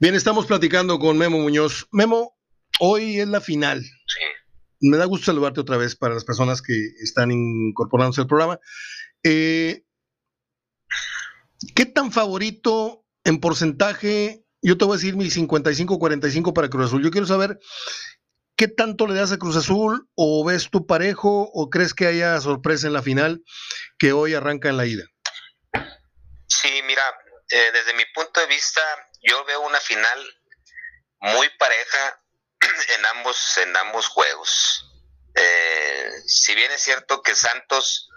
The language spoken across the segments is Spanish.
Bien, estamos platicando con Memo Muñoz. Memo, hoy es la final. Sí. Me da gusto saludarte otra vez para las personas que están incorporándose al programa. Eh, ¿Qué tan favorito en porcentaje? Yo te voy a decir mi 55-45 para Cruz Azul. Yo quiero saber qué tanto le das a Cruz Azul o ves tu parejo o crees que haya sorpresa en la final que hoy arranca en la ida. Sí, mira, eh, desde mi punto de vista, yo veo una final muy pareja en ambos, en ambos juegos. Eh, si bien es cierto que Santos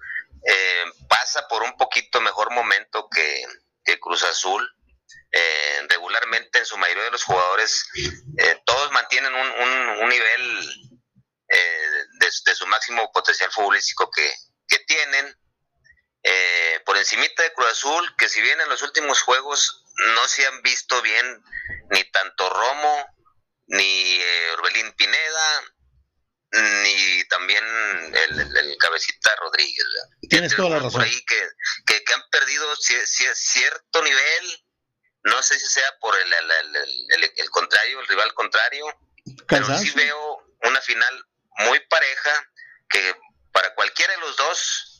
eh, pasa por un poquito mejor momento que, Cruz Azul, regularmente en su mayoría de los jugadores, todos mantienen un, nivel de, su máximo potencial futbolístico que tienen eh, por encimita de Cruz Azul, que si bien en los últimos juegos no se han visto bien ni tanto Romo, ni eh, Orbelín Pineda, ni también el, cabecita Rodríguez. Tienes toda la razón. ahí que, que, han perdido cierto nivel, no sé si sea por el, el, contrario, el rival contrario, pero sí veo una final muy pareja que para cualquiera de los dos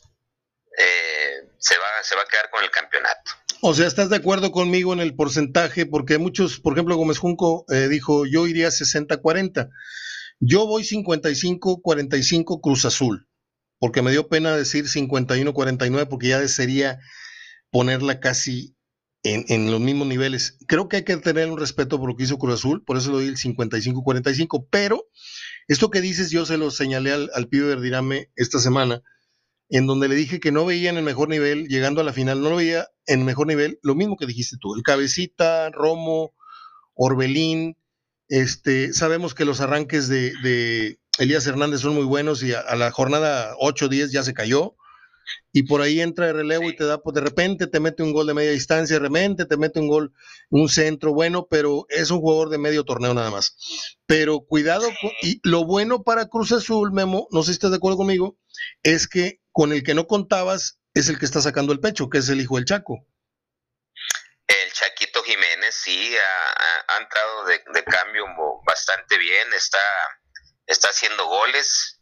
eh, se, va, se va a quedar con el campeonato. O sea, ¿estás de acuerdo conmigo en el porcentaje? Porque muchos, por ejemplo, Gómez Junco eh, dijo, yo iría 60-40. Yo voy 55-45 Cruz Azul, porque me dio pena decir 51-49, porque ya sería ponerla casi en, en, los mismos niveles. Creo que hay que tener un respeto por lo que hizo Cruz Azul, por eso le doy el 55-45, pero esto que dices yo se lo señalé al, al Pío Verdirame esta semana en donde le dije que no veía en el mejor nivel, llegando a la final, no lo veía en el mejor nivel, lo mismo que dijiste tú, el cabecita, Romo, Orbelín, este, sabemos que los arranques de, Elías Hernández son muy buenos y a, la jornada 8 10 ya se cayó. Y por ahí entra el relevo y te da, pues de repente te mete un gol de media distancia, de repente te mete un gol, un centro bueno, pero es un jugador de medio torneo nada más. Pero cuidado, y lo bueno para Cruz Azul, Memo, no sé si estás de acuerdo conmigo, es que con el que no contabas es el que está sacando el pecho, que es el hijo del Chaco. El Chaquito Jiménez sí ha, entrado de, cambio bastante bien, está, está haciendo goles.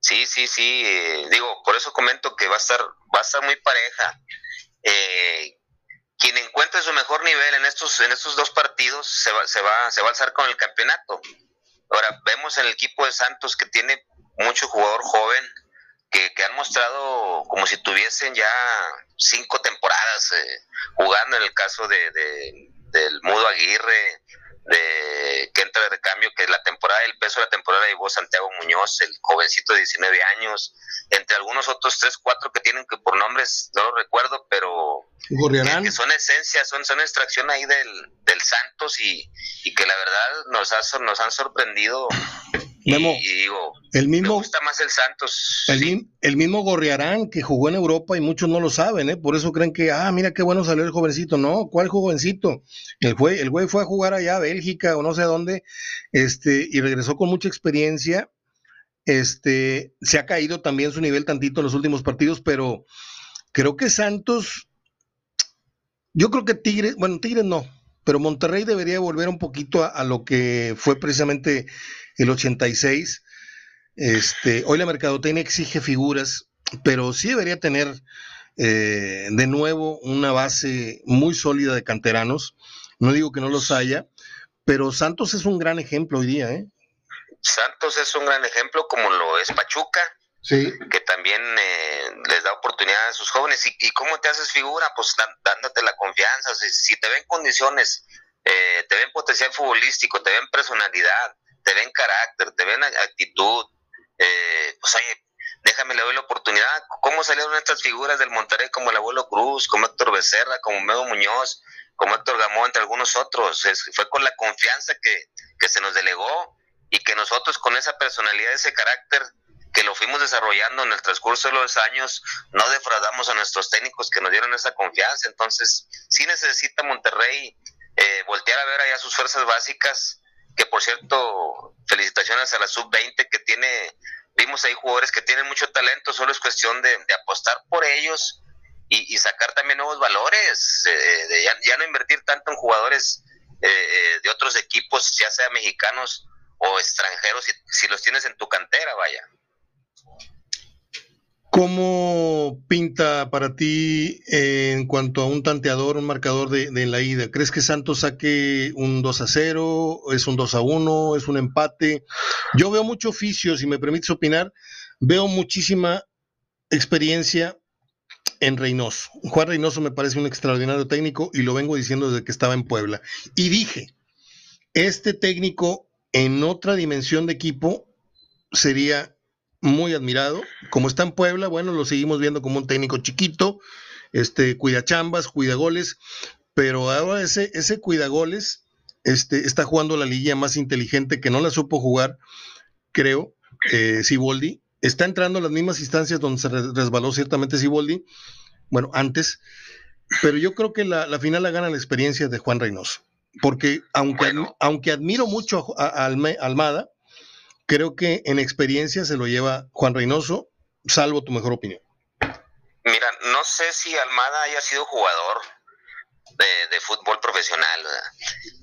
Sí, sí, sí. Eh, digo, por eso comento que va a estar, va a estar muy pareja. Eh, quien encuentre su mejor nivel en estos, en estos dos partidos se va, se va, se va a alzar con el campeonato. Ahora, vemos en el equipo de Santos que tiene mucho jugador joven, que, han mostrado como si tuviesen ya cinco temporadas eh, jugando en el caso de, del Mudo Aguirre, de que entra de cambio, que la temporada del peso de la temporada llevó Santiago Muñoz, el jovencito de 19 años, entre algunos otros tres, cuatro que tienen que por nombres no lo recuerdo, pero que, son esencia, son, son extracción ahí del, del Santos y, y que la verdad nos, ha, nos han sorprendido Memo, el mismo, me gusta más el Santos. El, mismo Gorriarán que jugó en Europa y muchos no lo saben, ¿eh? por eso creen que, ah, mira qué bueno salió el jovencito. No, ¿cuál jovencito? El güey, el güey fue a jugar allá a Bélgica o no sé dónde, este, y regresó con mucha experiencia. Este, se ha caído también su nivel tantito en los últimos partidos, pero creo que Santos, yo creo que Tigres, bueno, Tigres no, pero Monterrey debería volver un poquito a lo que fue precisamente el 86. Este, hoy la mercadotecnia exige figuras, pero sí debería tener eh, de nuevo una base muy sólida de canteranos. No digo que no los haya, pero Santos es un gran ejemplo hoy día. ¿eh? Santos es un gran ejemplo, como lo es Pachuca, sí. que también eh, les da oportunidad a sus jóvenes. ¿Y, cómo te haces figura? Pues dándote la confianza. si te ven condiciones, eh, te ven potencial futbolístico, te ven personalidad, te ven carácter, te ven actitud, eh, pues oye, déjame le doy la oportunidad. ¿Cómo salieron estas figuras del Monterrey como el abuelo Cruz, como Héctor Becerra, como Medo Muñoz, como Héctor Gamón, entre algunos otros? fue con la confianza que, que se nos delegó y que nosotros con esa personalidad, ese carácter que lo fuimos desarrollando en el transcurso de los años, no defraudamos a nuestros técnicos que nos dieron esa confianza. Entonces, sí necesita Monterrey eh, voltear a ver allá sus fuerzas básicas, por cierto, felicitaciones a la sub-20 que tiene, vimos ahí jugadores que tienen mucho talento, solo es cuestión de, apostar por ellos y, sacar también nuevos valores, eh, de ya, no invertir tanto en jugadores eh, de otros equipos, ya sea mexicanos o extranjeros, si los tienes en tu cantera, vaya. ¿Cómo pinta para ti eh, en cuanto a un tanteador, un marcador de, de, la ida? ¿Crees que Santos saque un 2 a 0? ¿Es un 2 a 1? ¿Es un empate? Yo veo mucho oficio, si me permites opinar, veo muchísima experiencia en Reynoso. Juan Reynoso me parece un extraordinario técnico y lo vengo diciendo desde que estaba en Puebla. Y dije, este técnico en otra dimensión de equipo sería muy admirado. Como está en Puebla, bueno, lo seguimos viendo como un técnico chiquito, este, cuida chambas, cuida goles, pero ahora ese, ese cuida goles este, está jugando la liguilla más inteligente que no la supo jugar, creo, eh, Siboldi. Está entrando a las mismas instancias donde se resbaló ciertamente Siboldi, bueno, antes, pero yo creo que la, la final la gana la experiencia de Juan Reynoso, porque aunque, aunque admiro mucho a, a Almada, creo que en experiencia se lo lleva Juan Reynoso, salvo tu mejor opinión. Mira, no sé si Almada haya sido jugador de, fútbol profesional.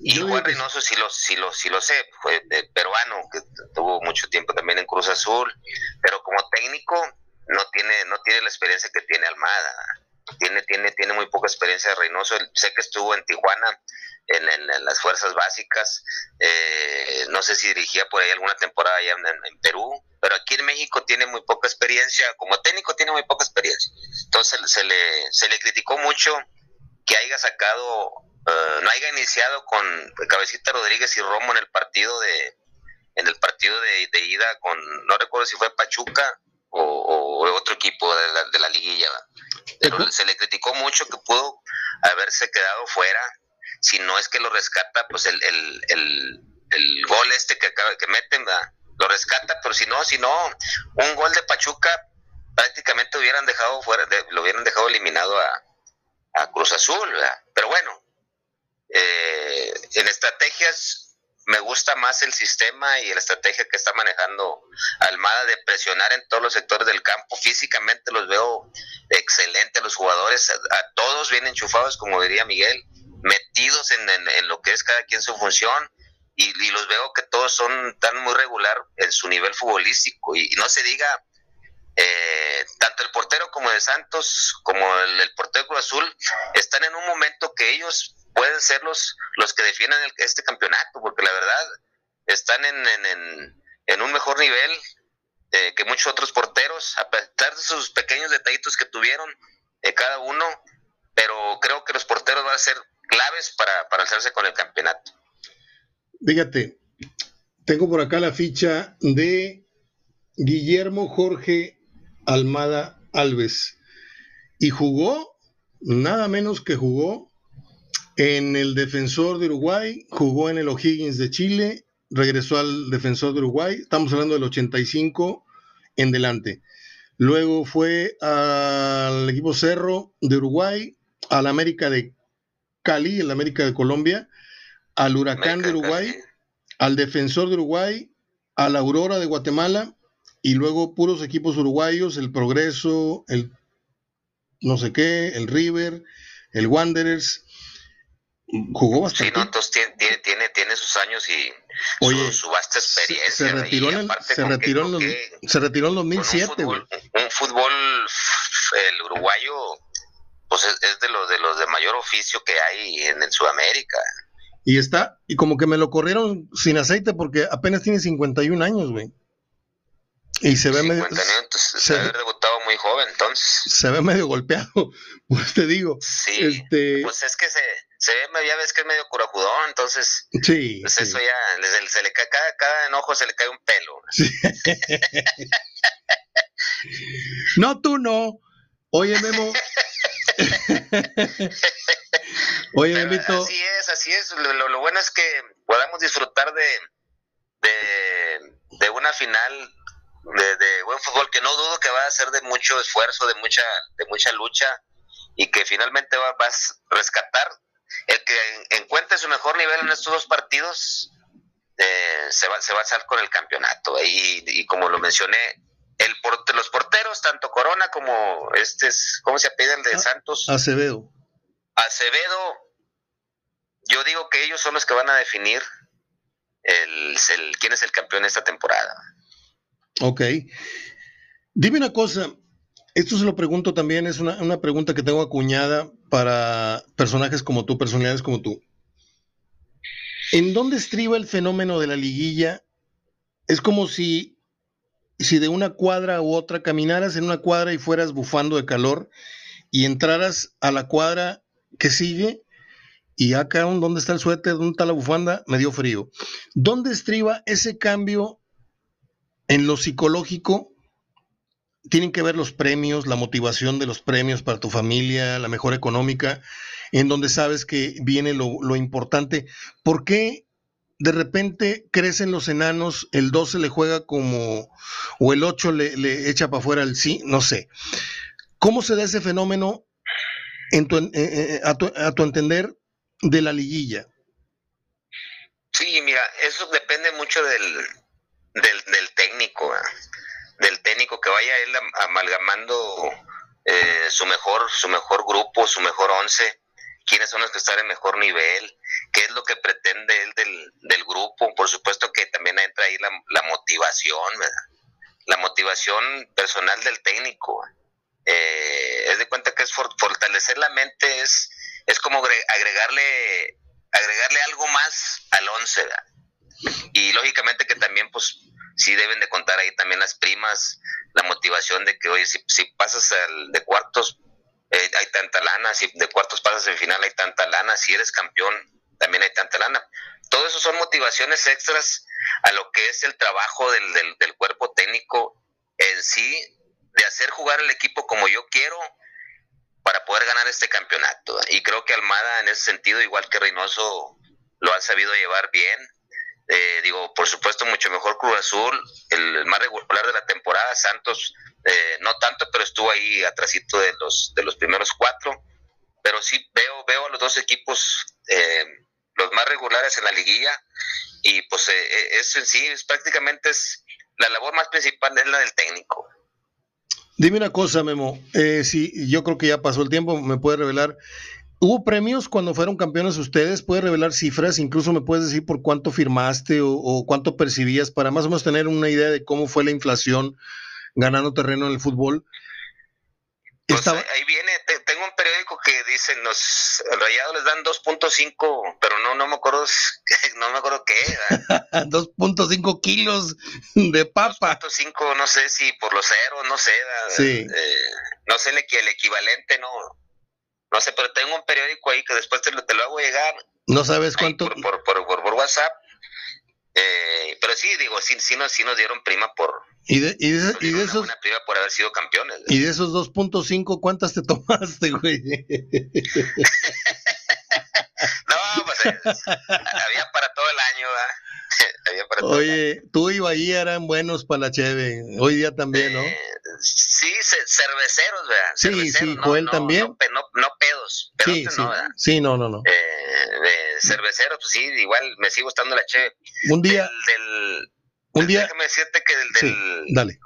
Y Juan Reynoso sí lo, sí, lo, sí lo sé, fue peruano, que tuvo mucho tiempo también en Cruz Azul, pero como técnico no tiene, no tiene la experiencia que tiene Almada. Tiene, tiene, tiene muy poca experiencia de Reynoso. Sé que estuvo en Tijuana en, las fuerzas básicas. Eh, no sé si dirigía por ahí alguna temporada allá en, Perú, pero aquí en México tiene muy poca experiencia, como técnico tiene muy poca experiencia. Entonces se le, se le criticó mucho que haya sacado, eh, no haya iniciado con Cabecita Rodríguez y Romo en el partido de en el partido de, ida con, no recuerdo si fue Pachuca o, otro equipo de la, de la liguilla. Pero se le criticó mucho que pudo haberse quedado fuera si no es que lo rescata, pues el, el, el, el gol este que acaba que meten, lo rescata, pero si no, si no, un gol de Pachuca prácticamente hubieran dejado fuera, lo hubieran dejado eliminado a, Cruz Azul, pero bueno, eh, en estrategias me gusta más el sistema y la estrategia que está manejando Almada de presionar en todos los sectores del campo. Físicamente los veo excelentes los jugadores, a todos bien enchufados, como diría Miguel metidos en, lo que es cada quien su función y, los veo que todos son tan muy regular en su nivel futbolístico. Y, no se diga eh, tanto el portero como de Santos como el, portero Cruz Azul están en un momento que ellos pueden ser los, los que defiendan este campeonato porque la verdad están en, en, en un mejor nivel eh, que muchos otros porteros a pesar de sus pequeños detallitos que tuvieron eh, cada uno pero creo que los porteros van a ser claves para, para alzarse con el campeonato. Fíjate, tengo por acá la ficha de Guillermo Jorge Almada Alves y jugó, nada menos que jugó en el Defensor de Uruguay, jugó en el O'Higgins de Chile, regresó al Defensor de Uruguay, estamos hablando del 85 en delante. Luego fue al equipo Cerro de Uruguay, al América de Cali, el América de Colombia, al Huracán de Uruguay, al Defensor de Uruguay, a la Aurora de Guatemala y luego puros equipos uruguayos, el Progreso, el no sé qué, el River, el Wanderers. Jugó bastante. Sí, no, entonces tiene, tiene, tiene sus años y su, vasta experiencia. Se, retiró, en, se, retiró en se retiró en 2007. Un un fútbol, el uruguayo pues es, de los de los de mayor oficio que hay en, Sudamérica. Y está, y como que me lo corrieron sin aceite porque apenas tiene 51 años, güey. Y se ve medio. se ve debutado muy joven, entonces. Se ve medio golpeado, pues te digo. Sí. Este... Pues es que se, se ve, ya ves que es medio curajudón, entonces. Sí. Pues eso ya, se, le cae, cada, cada enojo se le cae un pelo. Sí. no, tú no. Oye, Memo, Oye, Así es, así es. Lo, bueno es que podamos disfrutar de, de, una final de, buen fútbol que no dudo que va a ser de mucho esfuerzo, de mucha, de mucha lucha y que finalmente va, vas a rescatar el que encuentre su mejor nivel en estos dos partidos. Eh, se, va, se va a salir con el campeonato. Y, y como lo mencioné, el los porteros, tanto Corona como este, ¿cómo se apela el de ah, Santos? Acevedo. Acevedo, yo digo que ellos son los que van a definir el, quién es el campeón esta temporada. Ok. Dime una cosa, esto se lo pregunto también, es una, una pregunta que tengo acuñada para personajes como tú, personalidades como tú. ¿En dónde estriba el fenómeno de la liguilla? Es como si, si de una cuadra u otra caminaras en una cuadra y fueras bufando de calor y entraras a la cuadra que sigue y acá, ¿dónde está el suéter? ¿Dónde está la bufanda? Me dio frío. ¿Dónde estriba ese cambio en lo psicológico? Tienen que ver los premios, la motivación de los premios para tu familia, la mejor económica en donde sabes que viene lo, importante. ¿Por qué de repente crecen los enanos, el 12 le juega como, o el 8 le, echa para afuera el sí, no sé. ¿Cómo se da ese fenómeno en tu, eh, eh, a, tu, entender de la liguilla? Sí, mira, eso depende mucho del, del, técnico, del técnico que vaya él amalgamando eh, su mejor su mejor grupo, su mejor once quiénes son los que están en mejor nivel, qué es lo que pretende él del, grupo. Por supuesto que también entra ahí la, motivación, la motivación personal del técnico. Eh, es de cuenta que es fortalecer la mente, es, es como agregarle, agregarle algo más al once. Y lógicamente que también, pues, sí deben de contar ahí también las primas, la motivación de que, oye, si, si pasas al, de cuartos, eh, hay tanta lana, si de cuartos pasas en final hay tanta lana, si eres campeón también hay tanta lana. Todo eso son motivaciones extras a lo que es el trabajo del, del, cuerpo técnico en sí, de hacer jugar el equipo como yo quiero para poder ganar este campeonato. Y creo que Almada en ese sentido, igual que Reynoso, lo ha sabido llevar bien. Eh, digo, por supuesto, mucho mejor Cruz Azul, el más regular de la temporada, Santos eh, no tanto, pero estuvo ahí atrásito de los, de los primeros cuatro. Pero sí veo, veo a los dos equipos eh, los más regulares en la liguilla y pues eh, eso en sí es prácticamente es la labor más principal es la del técnico. Dime una cosa, Memo. Eh, sí, yo creo que ya pasó el tiempo. ¿Me puede revelar? ¿Hubo premios cuando fueron campeones ustedes? ¿Puede revelar cifras? Incluso me puedes decir por cuánto firmaste o, o, cuánto percibías para más o menos tener una idea de cómo fue la inflación ganando terreno en el fútbol. Pues ahí viene, tengo un periódico que dice los rayados les dan 2.5, pero no, no me acuerdo, no me acuerdo qué. 2.5 kilos de papa. 2.5, no sé si por los ceros, no sé. Sí. Eh, no sé el, equivalente, no, no sé, pero tengo un periódico ahí que después te lo, te lo hago llegar. ¿No sabes cuánto? Por, por, por, por WhatsApp. Eh, pero sí, digo, sí, sí, nos, sí nos dieron prima por, y de, y de, y de esos. por haber sido campeones. Y de esos 2.5, ¿cuántas te tomaste, güey? no, pues eh, había para todo el año, ¿verdad? había para todo Oye, tú y Bahía eran buenos para la cheve. Hoy día también, ¿no? Eh, sí, cerveceros, ¿verdad? Sí, cerveceros, sí, Joel también. No, no, pedos. Sí, sí, no, sí, no, no, no. Eh, cerveceros, pues sí, igual me sigo estando la cheve. Un día. del un día. Déjame decirte que del. del dale.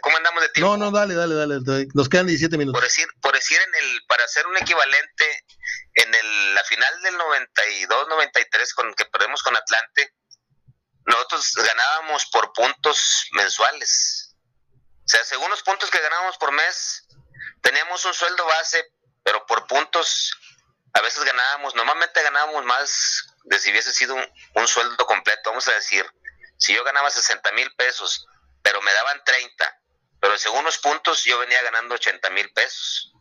¿Cómo andamos de tiempo? No, no, dale, dale, dale. Nos quedan 17 minutos. Por decir, por decir en el, para hacer un equivalente, en el, la final del 92-93 con que perdemos con Atlante, nosotros ganábamos por puntos mensuales. O sea, según los puntos que ganábamos por mes, teníamos un sueldo base, pero por puntos a veces ganábamos, normalmente ganábamos más de si hubiese sido un, un sueldo completo, vamos a decir si yo ganaba 60 mil pesos, pero me daban 30, pero según los puntos yo venía ganando 80 mil pesos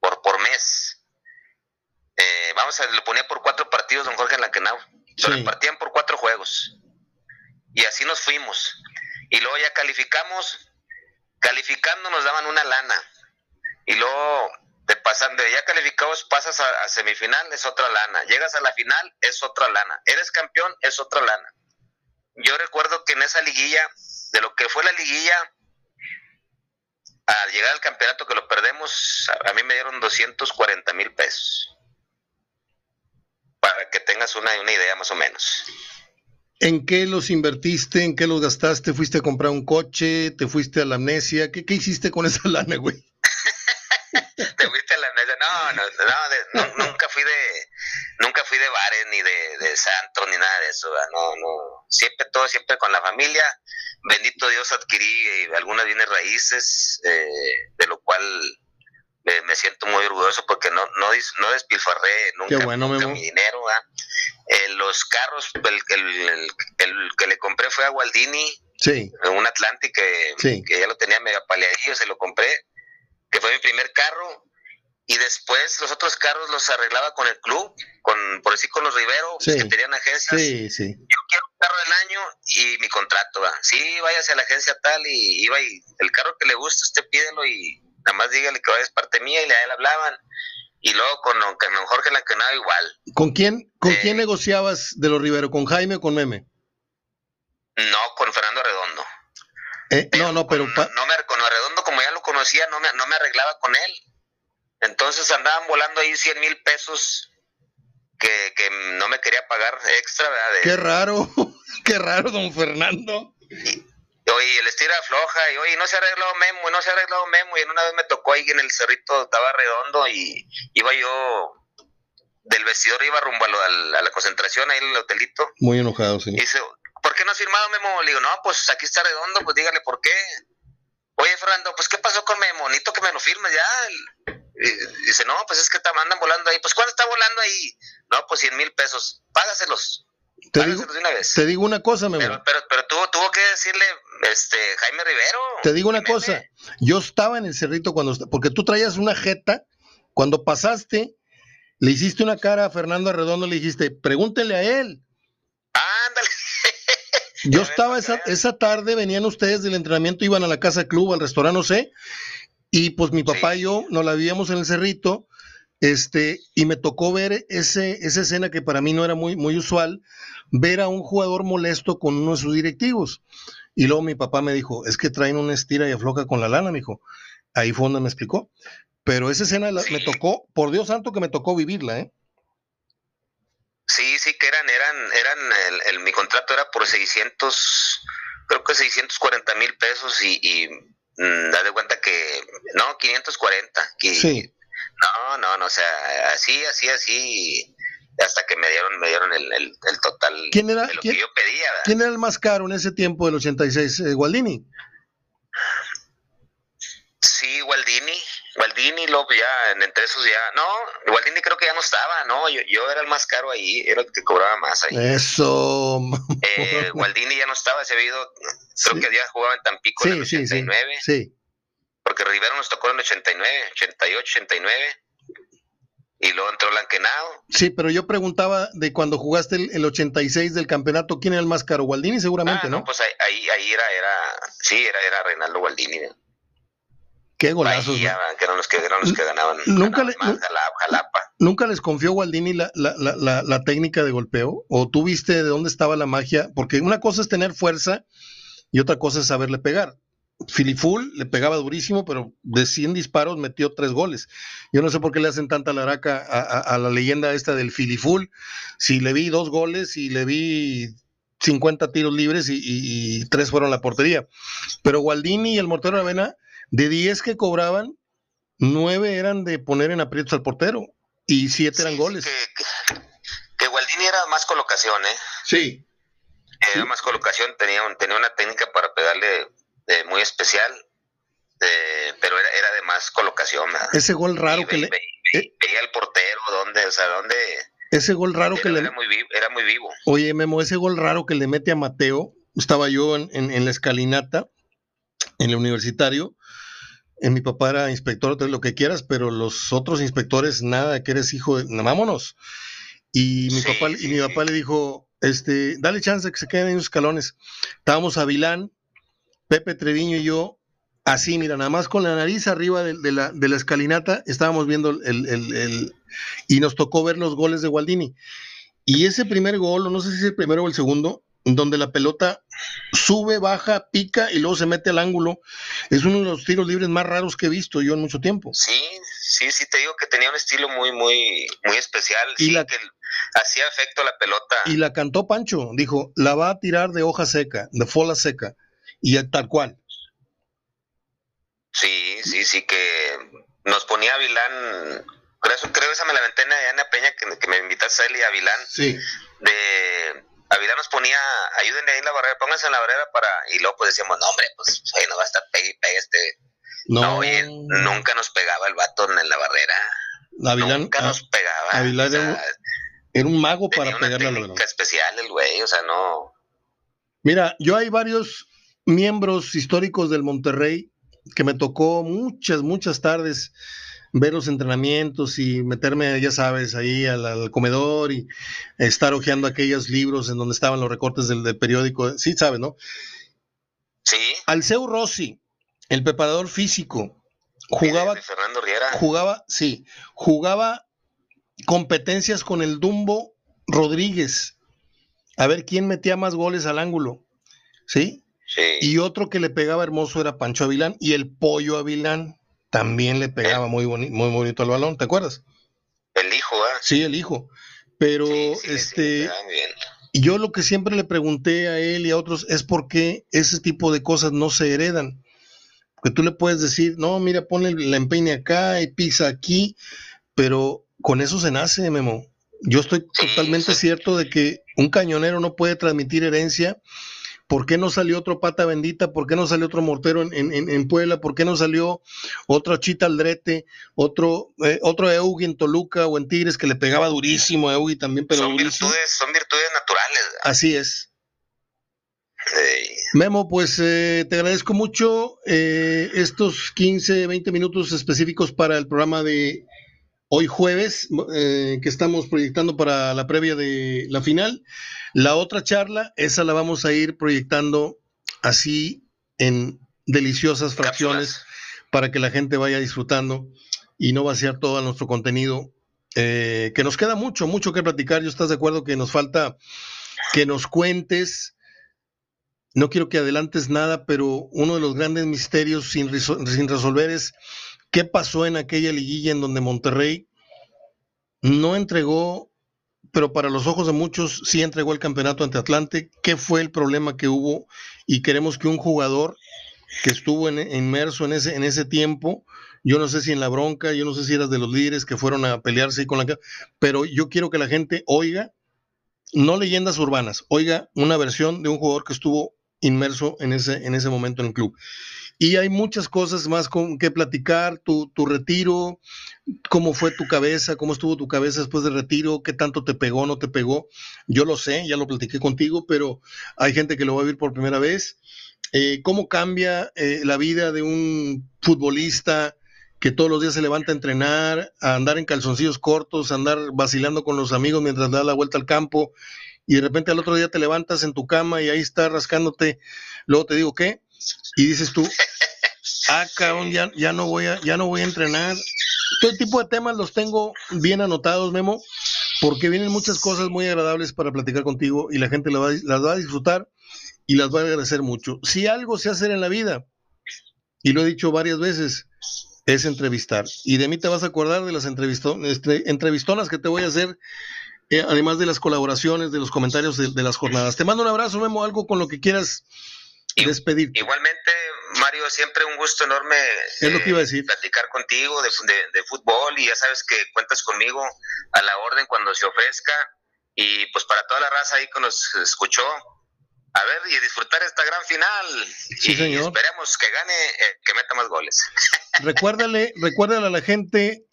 por, por mes. Eh, vamos a, lo ponía por cuatro partidos, don Jorge Lankenau. Lo repartían por cuatro juegos. Y así nos fuimos. Y luego ya calificamos. Calificando nos daban una lana. Y luego, de pasando, ya calificados, pasas a, a semifinal, es otra lana. Llegas a la final, es otra lana. Eres campeón, es otra lana yo recuerdo que en esa liguilla, de lo que fue la liguilla, al llegar al campeonato que lo perdemos, a, mí me dieron 240 mil pesos. Para que tengas una, una idea más o menos. ¿En qué los invertiste? ¿En qué los gastaste? ¿Fuiste a comprar un coche? ¿Te fuiste a la amnesia? ¿Qué, qué hiciste con esa lana, güey? Te fuiste a la amnesia. No, no, nunca fui de, nunca fui de bares ni de, de santos ni nada de eso, no, no, siempre todo, siempre con la familia. Bendito Dios adquirí eh, algunas bienes raíces, eh, de lo cual me, siento muy orgulloso porque no, no, no despilfarré nunca, mi dinero. Eh, los carros, el, el, el, que le compré fue a Gualdini, sí. un Atlantic que, que ya lo tenía medio paleadillo, se lo compré, que fue mi primer carro. Y después los otros carros los arreglaba con el club, con por decir con los Rivero, que tenían agencias. Sí, sí. Yo quiero un carro del año y mi contrato, va. Sí, váyase a la agencia tal y iba y el carro que le guste usted pídelo y nada más dígale que es parte mía y a él hablaban. Y luego con, con Jorge Lancanado igual. ¿Con quién, con eh, quién negociabas de los Rivero? ¿Con Jaime o con Meme? No, con Fernando Redondo. Eh, no, no, pero... Con, no, me, con Redondo, como ya lo conocía, no me, no me arreglaba con él. Entonces andaban volando ahí 100 mil pesos que, que, no me quería pagar extra. ¿verdad? Qué raro, qué raro, don Fernando. Oye, el estira floja, y oye, no se ha arreglado Memo, y no se ha arreglado Memo, y en una vez me tocó ahí en el cerrito, estaba redondo, y iba yo del vestidor, iba rumbo a, la concentración, ahí en el hotelito. Muy enojado, sí. Y dice, ¿por qué no has firmado Memo? Le digo, no, pues aquí está redondo, pues dígale por qué. Oye, Fernando, pues ¿qué pasó con Memo? Necesito que me lo firmes ya. Y dice, no, pues es que andan volando ahí. Pues ¿cuánto está volando ahí? No, pues 100 mil pesos. Págaselos. Te digo, una vez. te digo una cosa, Memo. Pero, pero, pero tuvo, tuvo que decirle este Jaime Rivero. Te digo una cosa, yo estaba en el cerrito cuando, porque tú traías una jeta, cuando pasaste, le hiciste una cara a Fernando Arredondo, le dijiste, pregúntele a él. Ándale. yo estaba esa, esa tarde, venían ustedes del entrenamiento, iban a la casa club, al restaurante, no sé, y pues mi papá y yo nos la vivíamos en el cerrito, este, y me tocó ver ese, esa escena que para mí no era muy, muy usual, ver a un jugador molesto con uno de sus directivos. Y luego mi papá me dijo, es que traen una estira y afloja con la lana, me dijo. Ahí fue donde me explicó. Pero esa escena me tocó, por Dios santo que me tocó vivirla, ¿eh? Sí, sí, que eran, eran, eran, el, mi contrato era por 600, creo que 640 mil pesos y, y mm, da de cuenta que, no, 540. Que, sí. No, no, no, o sea, así, así, así, hasta que me dieron me dieron el, el, total ¿Quién era, de lo que yo pedía. ¿Quién era el más caro en ese tiempo del 86? Eh, ¿Gualdini? Sí, Gualdini. Gualdini, lo ya, entre esos ya. No, Gualdini creo que ya no estaba, ¿no? Yo, yo era el más caro ahí, era el que cobraba más ahí. Eso. Eh, Gualdini ya no estaba, se había ido, creo que ya jugaba en Tampico en el 89. Sí, sí. Porque Rivero nos tocó en el 89, 88, 89 y luego entró Lanquenado. Sí, pero yo preguntaba de cuando jugaste el, 86 del campeonato, ¿quién era el más caro? Gualdini seguramente, ah, ¿no? Pues ahí, ahí, era, era, sí, era, era Reinaldo Gualdini. Qué golazos. que eran los que, eran los que ganaban. ¿Nunca, ¿Nunca les confió Gualdini la, la, la, la, técnica de golpeo? ¿O tú viste de dónde estaba la magia? Porque una cosa es tener fuerza y otra cosa es saberle pegar. Filiful le pegaba durísimo, pero de 100 disparos metió tres goles. Yo no sé por qué le hacen tanta laraca a, la leyenda esta del Filiful. Si le vi dos goles y le vi 50 tiros libres y, tres fueron la portería. Pero Gualdini y el Mortero Avena, de 10 que cobraban, nueve eran de poner en aprietos al portero y siete eran goles. Que, que, Gualdini era más colocación, ¿eh? Sí. Era más colocación, tenía, tenía una técnica para pegarle muy especial, pero era, era, de más colocación. Ese gol raro que le... Eh, veía el portero, ¿dónde? O sea, ¿dónde? Ese gol raro que le... Era muy, vivo, era muy vivo. Oye, Memo, ese gol raro que le mete a Mateo, estaba yo en, en, la escalinata, en el universitario, en mi papá era inspector, lo que quieras, pero los otros inspectores, nada, que eres hijo de... vámonos. Y mi papá, y mi papá le dijo, este, dale chance que se queden en los escalones. Estábamos a Vilán, Pepe Treviño y yo, así, mira, nada más con la nariz arriba de, la, de la, escalinata, estábamos viendo el, el, y nos tocó ver los goles de Gualdini. Y ese primer gol, no sé si es el primero o el segundo, donde la pelota sube, baja, pica y luego se mete al ángulo, es uno de los tiros libres más raros que he visto yo en mucho tiempo. Sí, sí, sí, te digo que tenía un estilo muy, muy, muy especial, y sí, que hacía efecto la pelota. Y la cantó Pancho, dijo, la va a tirar de hoja seca, de fola seca y tal cual. Sí, sí, sí, que nos ponía Vilán creo, creo esa me la aventé en Ana Peña que, que me invitaste a él y a Vilán. Sí. De Avilán nos ponía, ayúdenle ahí en la barrera, pónganse en la barrera para, y luego pues decíamos, no hombre, pues oye, no va a estar pegue y pegue este. No, oye, nunca nos pegaba el vato en la barrera. Avilán, nunca nos pegaba. Avilán era, un, mago para pegarle a la barrera. especial el güey, o sea, no. Mira, yo hay varios miembros históricos del Monterrey que me tocó muchas, muchas tardes ver los entrenamientos y meterme, ya sabes, ahí al, comedor y estar hojeando aquellos libros en donde estaban los recortes del, periódico. Sí, sabes, ¿no? Sí. Alceu Rossi, el preparador físico, jugaba. Fernando Riera. Jugaba, sí, jugaba competencias con el Dumbo Rodríguez. A ver quién metía más goles al ángulo. ¿Sí? Sí. Y otro que le pegaba hermoso era Pancho Avilán y el Pollo Avilán también le pegaba muy, muy bonito al balón, ¿te acuerdas? El hijo, ¿eh? Sí, el hijo. Pero este yo lo que siempre le pregunté a él y a otros es por qué ese tipo de cosas no se heredan. Porque tú le puedes decir, no, mira, ponle la empeine acá y pisa aquí, pero con eso se nace, Memo. Yo estoy totalmente cierto de que un cañonero no puede transmitir herencia ¿Por qué no salió otro pata bendita? ¿Por qué no salió otro mortero en, Puebla? ¿Por qué no salió otro Chita Aldrete? Otro, eh, otro Eugi en Toluca o en Tigres que le pegaba durísimo a Eugi también, pero son virtudes, son virtudes naturales. Así es. Memo, pues eh, te agradezco mucho eh, estos 15, 20 minutos específicos para el programa de hoy jueves, que estamos proyectando para la previa de la final. La otra charla, esa la vamos a ir proyectando así en deliciosas fracciones para que la gente vaya disfrutando y no vaciar todo nuestro contenido, eh, que nos queda mucho, mucho que platicar. Yo estás de acuerdo que nos falta que nos cuentes. No quiero que adelantes nada, pero uno de los grandes misterios sin, sin resolver es qué pasó en aquella liguilla en donde Monterrey no entregó pero para los ojos de muchos sí entregó el campeonato ante Atlante. ¿Qué fue el problema que hubo? Y queremos que un jugador que estuvo inmerso en ese, en ese tiempo, yo no sé si en la bronca, yo no sé si eras de los líderes que fueron a pelearse con la... Pero yo quiero que la gente oiga, no leyendas urbanas, oiga una versión de un jugador que estuvo inmerso en ese, en ese momento en el club. Y hay muchas cosas más con que platicar, tu, tu retiro, cómo fue tu cabeza, cómo estuvo tu cabeza después del retiro, qué tanto te pegó, no te pegó. Yo lo sé, ya lo platiqué contigo, pero hay gente que lo va a vivir por primera vez. Eh, ¿Cómo cambia eh, la vida de un futbolista que todos los días se levanta a entrenar, a andar en calzoncillos cortos, a andar vacilando con los amigos mientras da la vuelta al campo y de repente al otro día te levantas en tu cama y ahí está rascándote, luego te digo, ¿qué? y dices tú, ah, cabrón, ya, ya, no voy a, ya no voy a entrenar. Todo tipo de temas los tengo bien anotados, Memo, porque vienen muchas cosas muy agradables para platicar contigo y la gente las va, a disfrutar y las va a agradecer mucho. Si algo se hace en la vida, y lo he dicho varias veces, es entrevistar. Y de mí te vas a acordar de las este, entrevistonas que te voy a hacer, eh, además de las colaboraciones, de los comentarios de, de, las jornadas. Te mando un abrazo, Memo, algo con lo que quieras despedir. Igualmente, Mario, siempre un gusto enorme es lo que iba a decir. Eh, platicar contigo de, de, fútbol y ya sabes que cuentas conmigo a la orden cuando se ofrezca. Y pues para toda la raza ahí que nos escuchó, a ver y disfrutar esta gran final. Sí, y señor. esperemos que gane, eh, que meta más goles. Recuérdale, recuérdale a la gente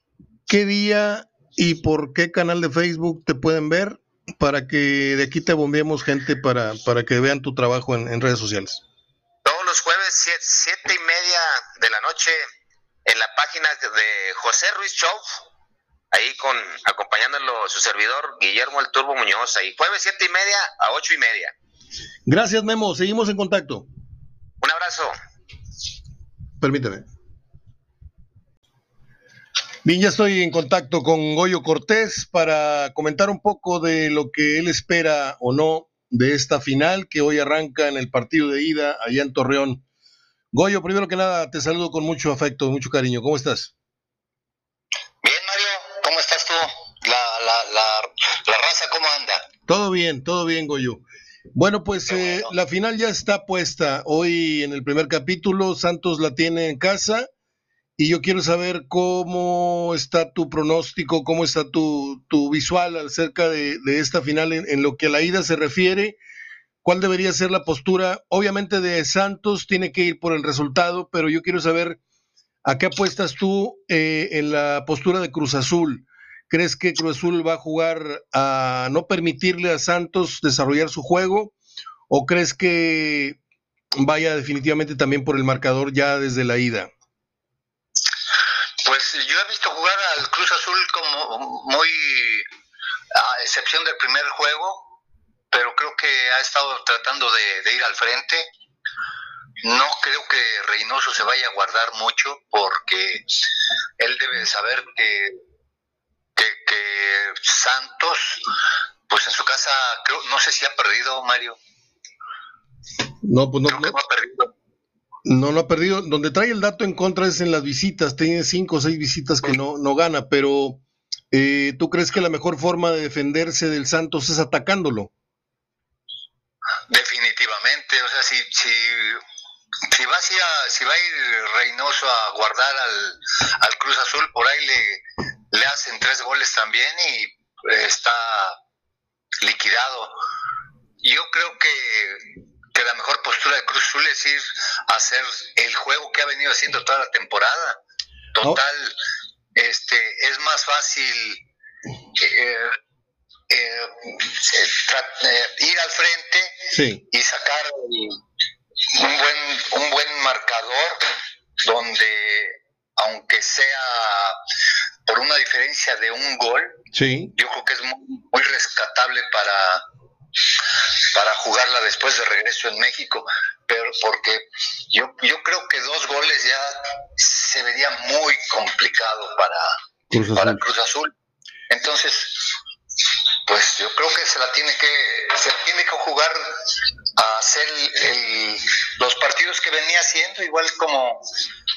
qué día y por qué canal de Facebook te pueden ver para que de aquí te bombeemos gente para, para que vean tu trabajo en redes sociales los jueves, siete, y media de la noche, en la página de José Ruiz Show, ahí con acompañándolo su servidor Guillermo El Turbo Muñoz, ahí jueves siete y media a ocho y media. Gracias, Memo. Seguimos en contacto. Un abrazo. Permíteme. Bien, ya estoy en contacto con Goyo Cortés para comentar un poco de lo que él espera o no de esta final que hoy arranca en el partido de ida allá en Torreón. Goyo, primero que nada, te saludo con mucho afecto, mucho cariño. ¿Cómo estás? Bien, Mario, ¿cómo estás tú? La, la, la, raza, ¿cómo anda? Todo bien, todo bien, Goyo. Bueno, pues eh, la final ya está puesta. Hoy en el primer capítulo, Santos la tiene en casa y yo quiero saber cómo está tu pronóstico, cómo está tu, visual acerca de, de esta final en, en, lo que a la ida se refiere. ¿Cuál debería ser la postura? Obviamente de Santos tiene que ir por el resultado, pero yo quiero saber a qué apuestas tú eh, en la postura de Cruz Azul. ¿Crees que Cruz Azul va a jugar a no permitirle a Santos desarrollar su juego? ¿O crees que vaya definitivamente también por el marcador ya desde la ida? Pues yo he visto jugar al Cruz Azul como muy, a excepción del primer juego, pero creo que ha estado tratando de, de ir al frente. No creo que Reynoso se vaya a guardar mucho porque él debe saber que, que, que Santos, pues en su casa, creo, no sé si ha perdido, Mario. No, pues no, no, no, ha perdido. No, no ha perdido. Donde trae el dato en contra es en las visitas. Tiene cinco o seis visitas que no, no gana, pero eh, ¿tú crees que la mejor forma de defenderse del Santos es atacándolo? Definitivamente. O sea, si, si, va, si va a ir Reynoso a guardar al, al Cruz Azul, por ahí le, le hacen tres goles también y está liquidado. Yo creo que que la mejor postura de Cruz Azul es ir a hacer el juego que ha venido haciendo toda la temporada. Total, oh. este, es más fácil eh, eh, eh, ir al frente sí. y sacar un buen, un buen marcador donde, aunque sea por una diferencia de un gol, sí. yo creo que es muy, muy rescatable para para jugarla después de regreso en México, pero porque yo, yo creo que dos goles ya se vería muy complicado para Cruz Azul. para Cruz Azul. Entonces, pues yo creo que se la tiene que se la tiene que jugar a hacer el, el, los partidos que venía haciendo, igual como,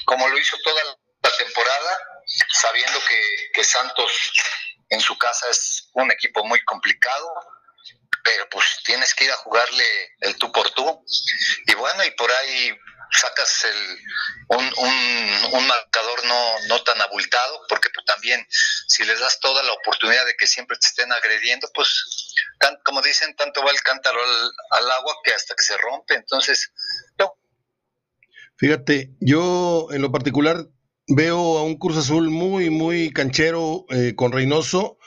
como lo hizo toda la temporada, sabiendo que, que Santos en su casa es un equipo muy complicado, pero pues tienes que ir a jugarle el tú por tú. Y bueno, y por ahí sacas el, un, un, un marcador no, no tan abultado, porque pues, también si les das toda la oportunidad de que siempre te estén agrediendo, pues como dicen, tanto va el cántaro al, al, agua que hasta que se rompe. Entonces, no. Fíjate, yo en lo particular veo a un Cruz Azul muy, muy canchero eh, con Reynoso.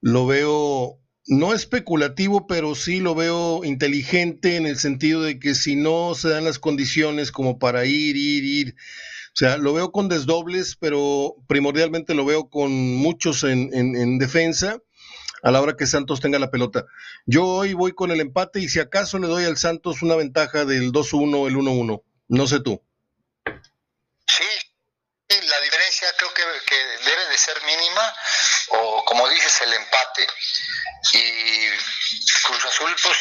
Lo veo no especulativo, pero sí lo veo inteligente en el sentido de que si no se dan las condiciones como para ir, ir, ir, o sea, lo veo con desdobles, pero primordialmente lo veo con muchos en, en, en defensa a la hora que Santos tenga la pelota. Yo hoy voy con el empate y si acaso le doy al Santos una ventaja del 2-1, el 1-1. No sé tú. Sí, la diferencia creo que, que, debe de ser mínima o como dices el empate y Cruz Azul pues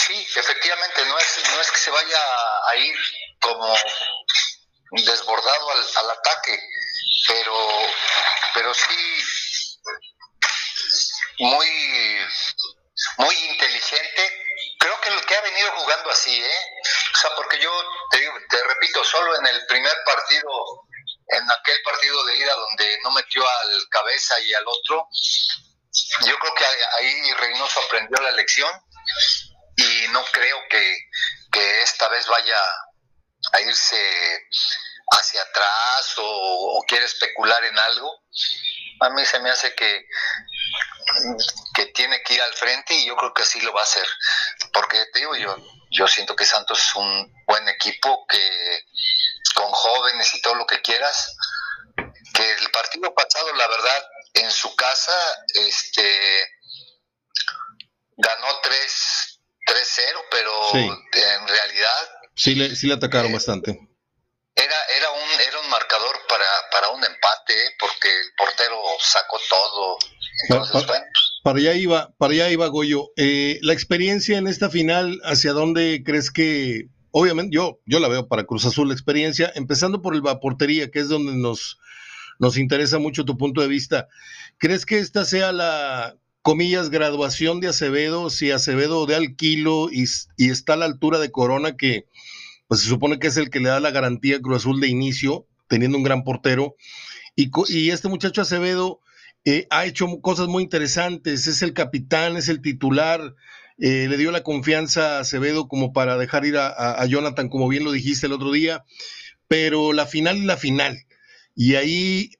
sí efectivamente no es no es que se vaya a ir como desbordado al, al ataque pero pero sí muy muy inteligente. Creo que que ha venido jugando así eh o sea porque yo te, digo, te repito solo en el primer partido en aquel partido de ida donde no metió al cabeza y al otro, yo creo que ahí Reynoso aprendió la lección y no creo que, que esta vez vaya a irse hacia atrás o, quiere especular en algo. A mí se me hace que, que tiene que ir al frente y yo creo que así lo va a hacer. Porque te digo yo, yo siento que Santos es un buen equipo que con jóvenes y todo lo que quieras, que el partido pasado, la verdad, en su casa, este ganó 3 3-0, pero Sí. en realidad Sí le, sí le atacaron bastante. era, era un era un marcador para, para un empate, ¿eh? porque el portero sacó todo. Entonces, Pa- pa- bueno, pues, Para allá iba, para allá iba Goyo. Eh, la experiencia en esta final, ¿hacia dónde crees que, obviamente, yo, yo la veo para Cruz Azul la experiencia, empezando por el Vaportería, que es donde nos, nos interesa mucho tu punto de vista. ¿Crees que esta sea la, comillas, graduación de Acevedo, si Acevedo de al kilo y, está a la altura de Corona, que pues se supone que es el que le da la garantía a Cruz Azul de inicio? teniendo un gran portero. Y, este muchacho Acevedo eh, ha hecho cosas muy interesantes, es el capitán, es el titular, eh, le dio la confianza a Acevedo como para dejar ir a, Jonathan, como bien lo dijiste el otro día, pero la final es la final. Y ahí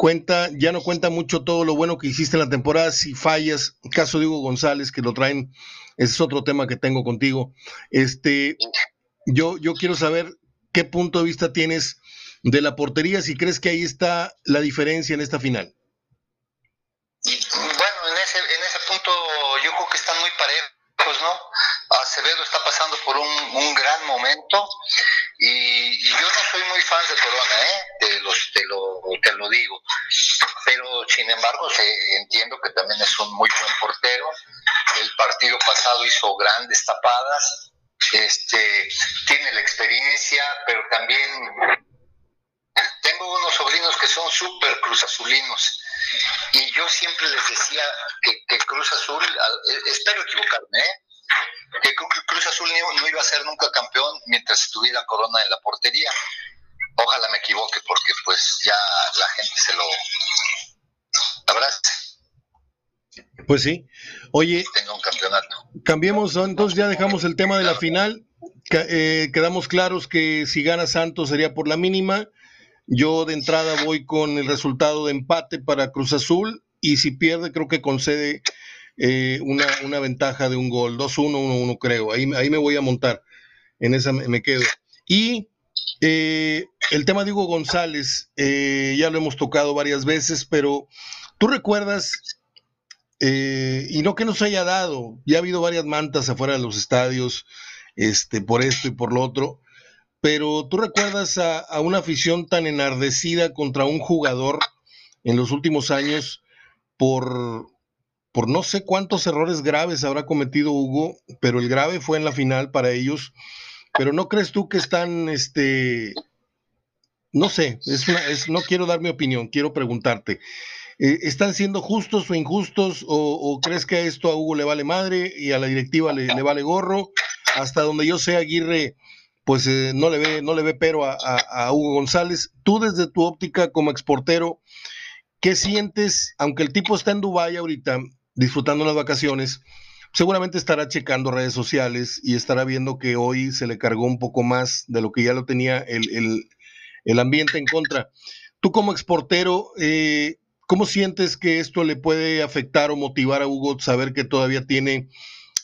cuenta, ya no cuenta mucho todo lo bueno que hiciste en la temporada, si fallas, caso de Hugo González, que lo traen, es otro tema que tengo contigo. Este, yo, yo quiero saber qué punto de vista tienes de la portería, si crees que ahí está la diferencia en esta final. Bueno, en ese, en ese punto yo creo que están muy parejos, ¿no? Acevedo está pasando por un gran momento y, yo no soy muy fan de Corona, ¿eh? Te, los, te, lo, te lo digo. Pero sin embargo, entiendo que también es un muy buen portero. El partido pasado hizo grandes tapadas. Este, tiene la experiencia, pero también tengo unos sobrinos que son súper cruzazulinos y yo siempre les decía que, Cruz Azul, eh, espero equivocarme, ¿eh? Que Cruz Azul no, iba a ser nunca campeón mientras estuviera Corona en la portería. Ojalá me equivoque porque pues ya la gente se lo abraza. Pues sí. Oye, tenga un campeonato. Cambiemos, entonces ya dejamos el tema de la final. Eh, quedamos claros que si gana Santos sería por la mínima yo de entrada voy con el resultado de empate para Cruz Azul y si pierde creo que concede eh, una, ventaja de un gol, 2-1, 1-1 creo. Ahí, ahí me voy a montar, en esa me, quedo. Y eh, el tema de Hugo González, eh, ya lo hemos tocado varias veces, pero tú recuerdas, y no que nos haya dado, ya ha habido varias mantas afuera de los estadios, este, por esto y por lo otro, pero tú recuerdas a, una afición tan enardecida contra un jugador en los últimos años por, por no sé cuántos errores graves habrá cometido Hugo, pero el grave fue en la final para ellos. Pero no crees tú que están, este, no sé, es una, es, no quiero dar mi opinión, quiero preguntarte. Eh, ¿Están siendo justos o injustos? O, crees que a esto a Hugo le vale madre y a la directiva le, le vale gorro? Hasta donde yo sé, Aguirre pues eh, no, le ve, no le ve pero a, Hugo González. Tú desde tu óptica como exportero, ¿qué sientes? Aunque el tipo está en Dubái ahorita, disfrutando las vacaciones, seguramente estará checando redes sociales y estará viendo que hoy se le cargó un poco más de lo que ya lo tenía el, ambiente en contra. Tú como exportero, eh, ¿cómo sientes que esto le puede afectar o motivar a Hugo saber que todavía tiene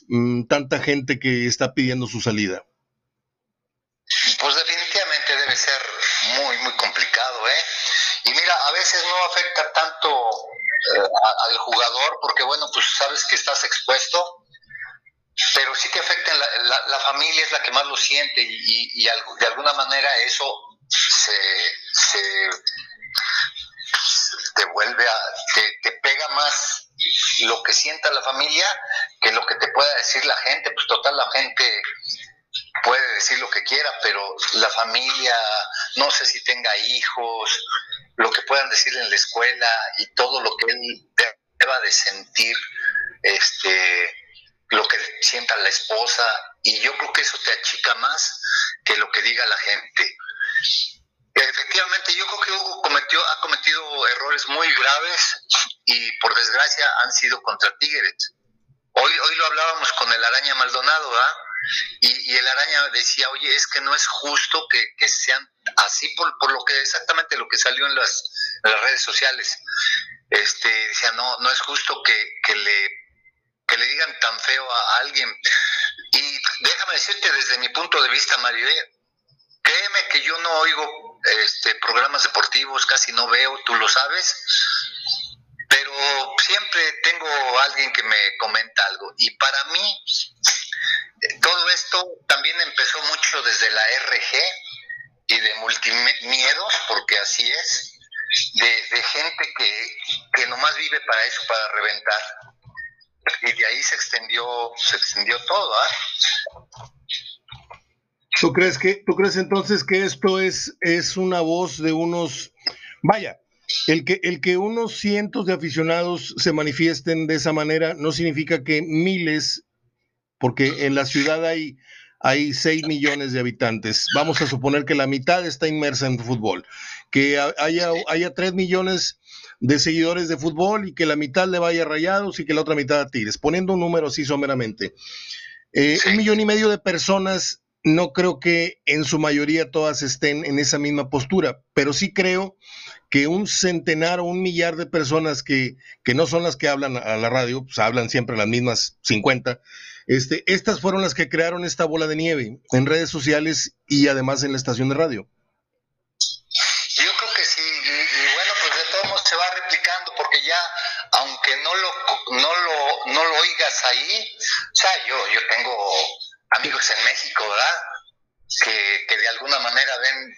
mm, tanta gente que está pidiendo su salida? Porque, bueno, pues sabes que estás expuesto, pero sí que afecta, la, la, familia es la que más lo siente y, y, de alguna manera eso se, se te vuelve a, te, te pega más lo que sienta la familia que lo que te pueda decir la gente, pues total la gente puede decir lo que quiera, pero la familia, no sé si tenga hijos, lo que puedan decir en la escuela y todo lo que él deba de sentir, este, lo que sienta la esposa, y yo creo que eso te achica más que lo que diga la gente. Efectivamente, yo creo que Hugo cometió, ha cometido errores muy graves y por desgracia han sido contra Tigres. Hoy, hoy lo hablábamos con el Araña Maldonado, ¿ah? Y, el araña decía, oye, es que no es justo que, sean así por, por, lo que exactamente lo que salió en las, redes sociales. Este, decía, no, no es justo que, le, que le digan tan feo a alguien. Y déjame decirte desde mi punto de vista, Mario, ¿eh? créeme que yo no oigo este, programas deportivos, casi no veo, tú lo sabes, pero siempre tengo alguien que me comenta algo. Y para mí, todo esto también empezó mucho desde la RG y de multimiedos, porque así es, de, gente que, que nomás vive para eso, para reventar. Y de ahí se extendió, se extendió todo, ¿ah? ¿Tú crees que, tú crees entonces que esto es, es una voz de unos, vaya, el que, el que unos cientos de aficionados se manifiesten de esa manera no significa que miles porque en la ciudad hay, hay 6 millones de habitantes. Vamos a suponer que la mitad está inmersa en fútbol. Que haya, haya 3 millones de seguidores de fútbol y que la mitad le vaya a Rayados y que la otra mitad a Tigres, poniendo un número así someramente. Eh, un millón y medio de personas, no creo que en su mayoría todas estén en esa misma postura, pero sí creo que un centenar o un millar de personas que, que no son las que hablan a la radio, pues hablan siempre las mismas 50, este, estas fueron las que crearon esta bola de nieve en redes sociales y además en la estación de radio. Yo creo que sí, y, bueno, pues de todos modos se va replicando porque ya, aunque no lo, no lo, no lo oigas ahí, o sea, yo, yo tengo amigos en México, ¿verdad? Que, que de alguna manera ven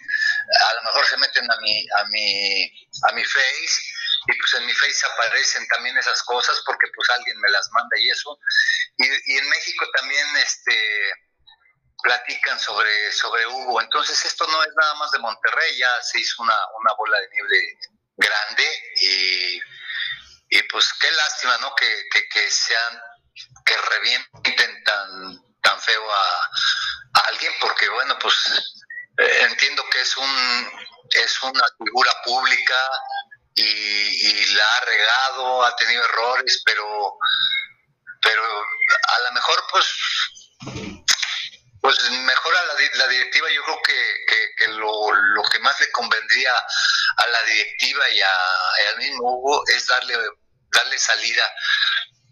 a lo mejor se meten a mi, a mi, a mi face y pues en mi face aparecen también esas cosas porque pues alguien me las manda y eso. Y, en México también este platican sobre, sobre Hugo. Entonces esto no es nada más de Monterrey, ya se hizo una, una bola de nieve grande y, y pues qué lástima, ¿no? Que, que, sean, que revienten tan, tan feo a, a alguien porque bueno, pues eh, entiendo que es un es una figura pública y, la ha regado, ha tenido errores, pero pero a lo mejor pues pues mejor a la, directiva yo creo que, lo, lo, que más le convendría a la directiva y, a, y al mismo Hugo es darle darle salida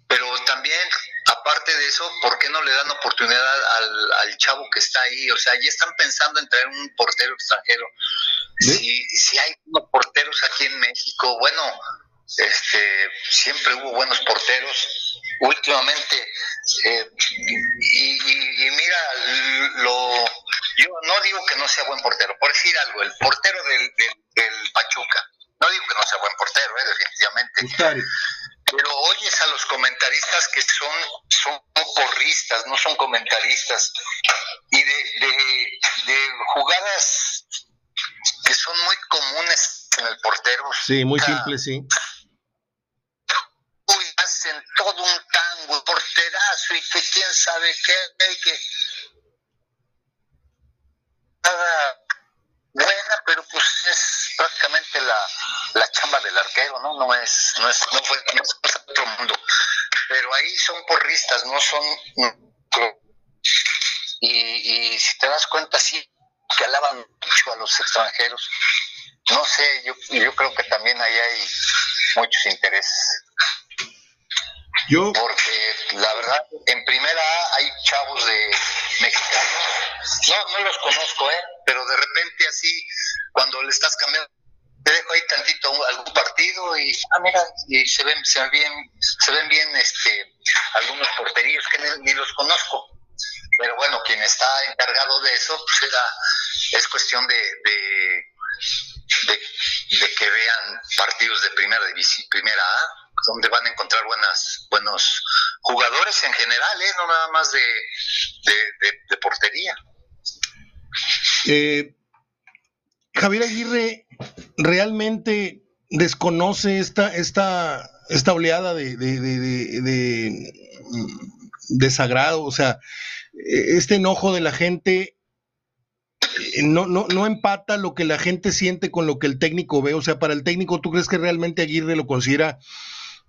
pero también aparte de eso, ¿por qué no le dan oportunidad al, al, chavo que está ahí? O sea, ya están pensando en traer un portero extranjero. Si, si hay unos porteros aquí en México, bueno, este, siempre hubo buenos porteros. Últimamente, eh, y, y, mira, lo, yo no digo que no sea buen portero, por decir algo, el portero del, del, Pachuca, no digo que no sea buen portero, eh, definitivamente. Pero oyes a los comentaristas que son, son porristas, no son comentaristas, y de, de, jugadas que son muy comunes en el portero. Sí, muy simple, sí. Uy, hacen todo un tango, porterazo, y que quién sabe qué, que buena, pero pues es prácticamente la, la chamba del arquero, ¿no? No es, no es, no fue, no es otro mundo. Pero ahí son porristas, no son y, y si te das cuenta sí que alaban mucho a los extranjeros. No sé, yo, yo creo que también ahí hay muchos intereses. Yo... Porque la verdad, en primera A hay chavos de mexicanos, no, no los conozco, ¿eh? pero de repente así, cuando le estás cambiando, te dejo ahí tantito algún partido y, ah, mira, y se ven, se ven bien, se ven bien este, algunos porteríos que ni, los conozco. Pero bueno, quien está encargado de eso, pues era, es cuestión de, que vean partidos de primera división, primera A, donde van a encontrar buenos jugadores en general, ¿eh? no nada más de, portería. Eh, Javier Aguirre realmente desconoce esta, esta, esta oleada de, de, desagrado, o sea, este enojo de la gente eh, no, no, no empata lo que la gente siente con lo que el técnico ve. O sea, para el técnico, ¿tú crees que realmente Aguirre lo considera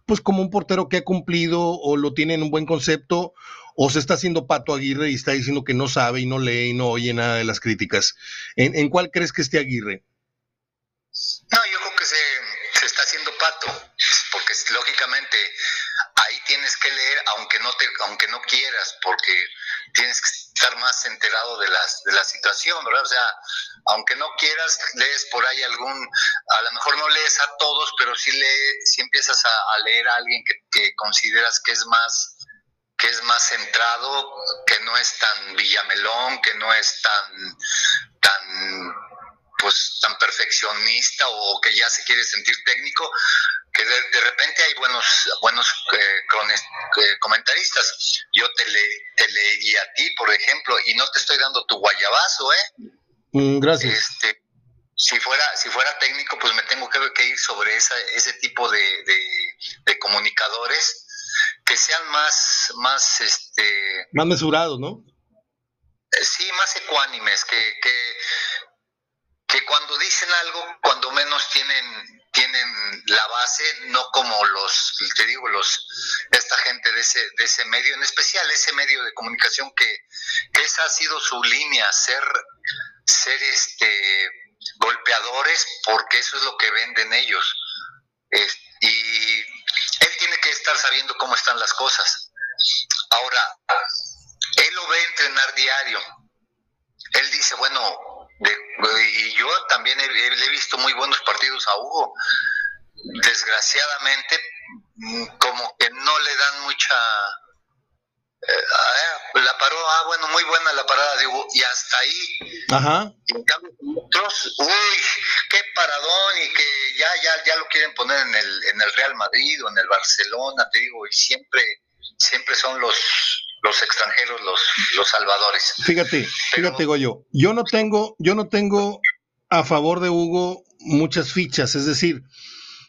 pues como un portero que ha cumplido o lo tiene en un buen concepto o se está haciendo pato Aguirre y está diciendo que no sabe y no lee y no oye nada de las críticas. ¿En, cuál crees que esté Aguirre? No, yo creo que se, se está haciendo pato, porque lógicamente ahí tienes que leer aunque no te aunque no quieras porque tienes que estar más enterado de las de la situación verdad o sea aunque no quieras lees por ahí algún a lo mejor no lees a todos pero sí lee sí empiezas a, leer a alguien que, que, consideras que es más que es más centrado, que no es tan villamelón, que no es tan, tan, pues, tan perfeccionista o que ya se quiere sentir técnico, que de, repente hay buenos, buenos eh, eh, comentaristas. Yo te, le, te leí a ti, por ejemplo, y no te estoy dando tu guayabazo, ¿eh? Mm, gracias. Este, si fuera, si fuera técnico, pues me tengo que, que ir sobre esa, ese tipo de, de comunicadores que sean más, más, este... Más mesurados, ¿no? sí, más ecuánimes, que, que, que cuando dicen algo, cuando menos tienen tienen la base, no como los, te digo, los, esta gente de ese, de ese medio, en especial ese medio de comunicación que, que esa ha sido su línea, ser, ser este golpeadores, porque eso es lo que venden ellos. y él tiene que estar sabiendo cómo están las cosas. Ahora, él lo ve entrenar diario. Él dice, bueno, y yo también he, le he visto muy buenos partidos a Hugo. Desgraciadamente, mm, como que no le dan mucha... Eh, la paró, ah, bueno, muy buena la parada de Hugo, y hasta ahí. Ajá. Y en cambio, otros, uy, qué paradón, y que ya, ya, ya lo quieren poner en el, en el Real Madrid o en el Barcelona, te digo, y siempre, siempre son los, los extranjeros los, los salvadores. Fíjate, fíjate Goyo, yo no tengo, yo no tengo a favor de Hugo muchas fichas, es decir,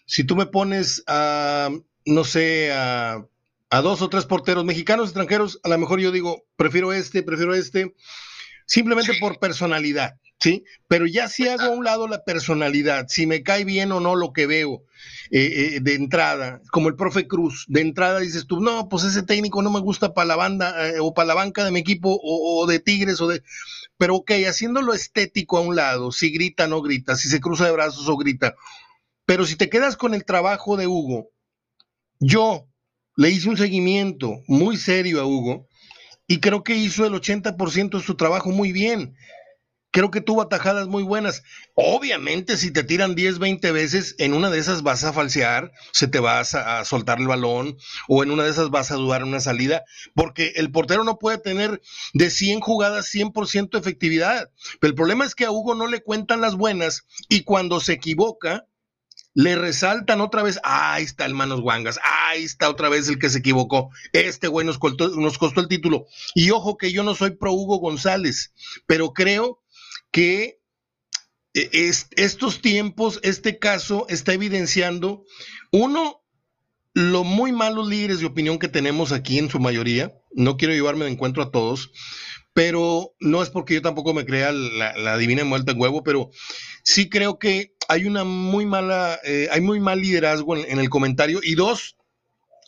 si tú me pones a, no sé, a, a dos o tres porteros mexicanos extranjeros, a lo mejor yo digo, prefiero este, prefiero este, simplemente por personalidad. ¿Sí? Pero ya si hago a un lado la personalidad, si me cae bien o no lo que veo eh, eh, de entrada, como el profe Cruz, de entrada dices tú, no, pues ese técnico no me gusta para la banda eh, o para la banca de mi equipo o, de Tigres o de... Pero ok, haciéndolo estético a un lado, si grita, no grita, si se cruza de brazos o grita. Pero si te quedas con el trabajo de Hugo, yo le hice un seguimiento muy serio a Hugo y creo que hizo el 80% de su trabajo muy bien creo que tuvo atajadas muy buenas. Obviamente, si te tiran 10, 20 veces, en una de esas vas a falsear, se te vas a, soltar el balón, o en una de esas vas a dudar una salida, porque el portero no puede tener de 100 jugadas 100% efectividad. Pero el problema es que a Hugo no le cuentan las buenas y cuando se equivoca, le resaltan otra vez, ahí está el Manos Guangas, ahí está otra vez el que se equivocó, este güey nos nos costó el título. Y ojo que yo no soy pro Hugo González, pero creo que eh, estos tiempos, este caso está evidenciando, uno, lo muy malos líderes de opinión que tenemos aquí en su mayoría. No quiero llevarme de encuentro a todos, pero no es porque yo tampoco me crea la, divina muerte en huevo, pero sí creo que hay una muy mala, eh, hay muy mal liderazgo en, el comentario. Y dos,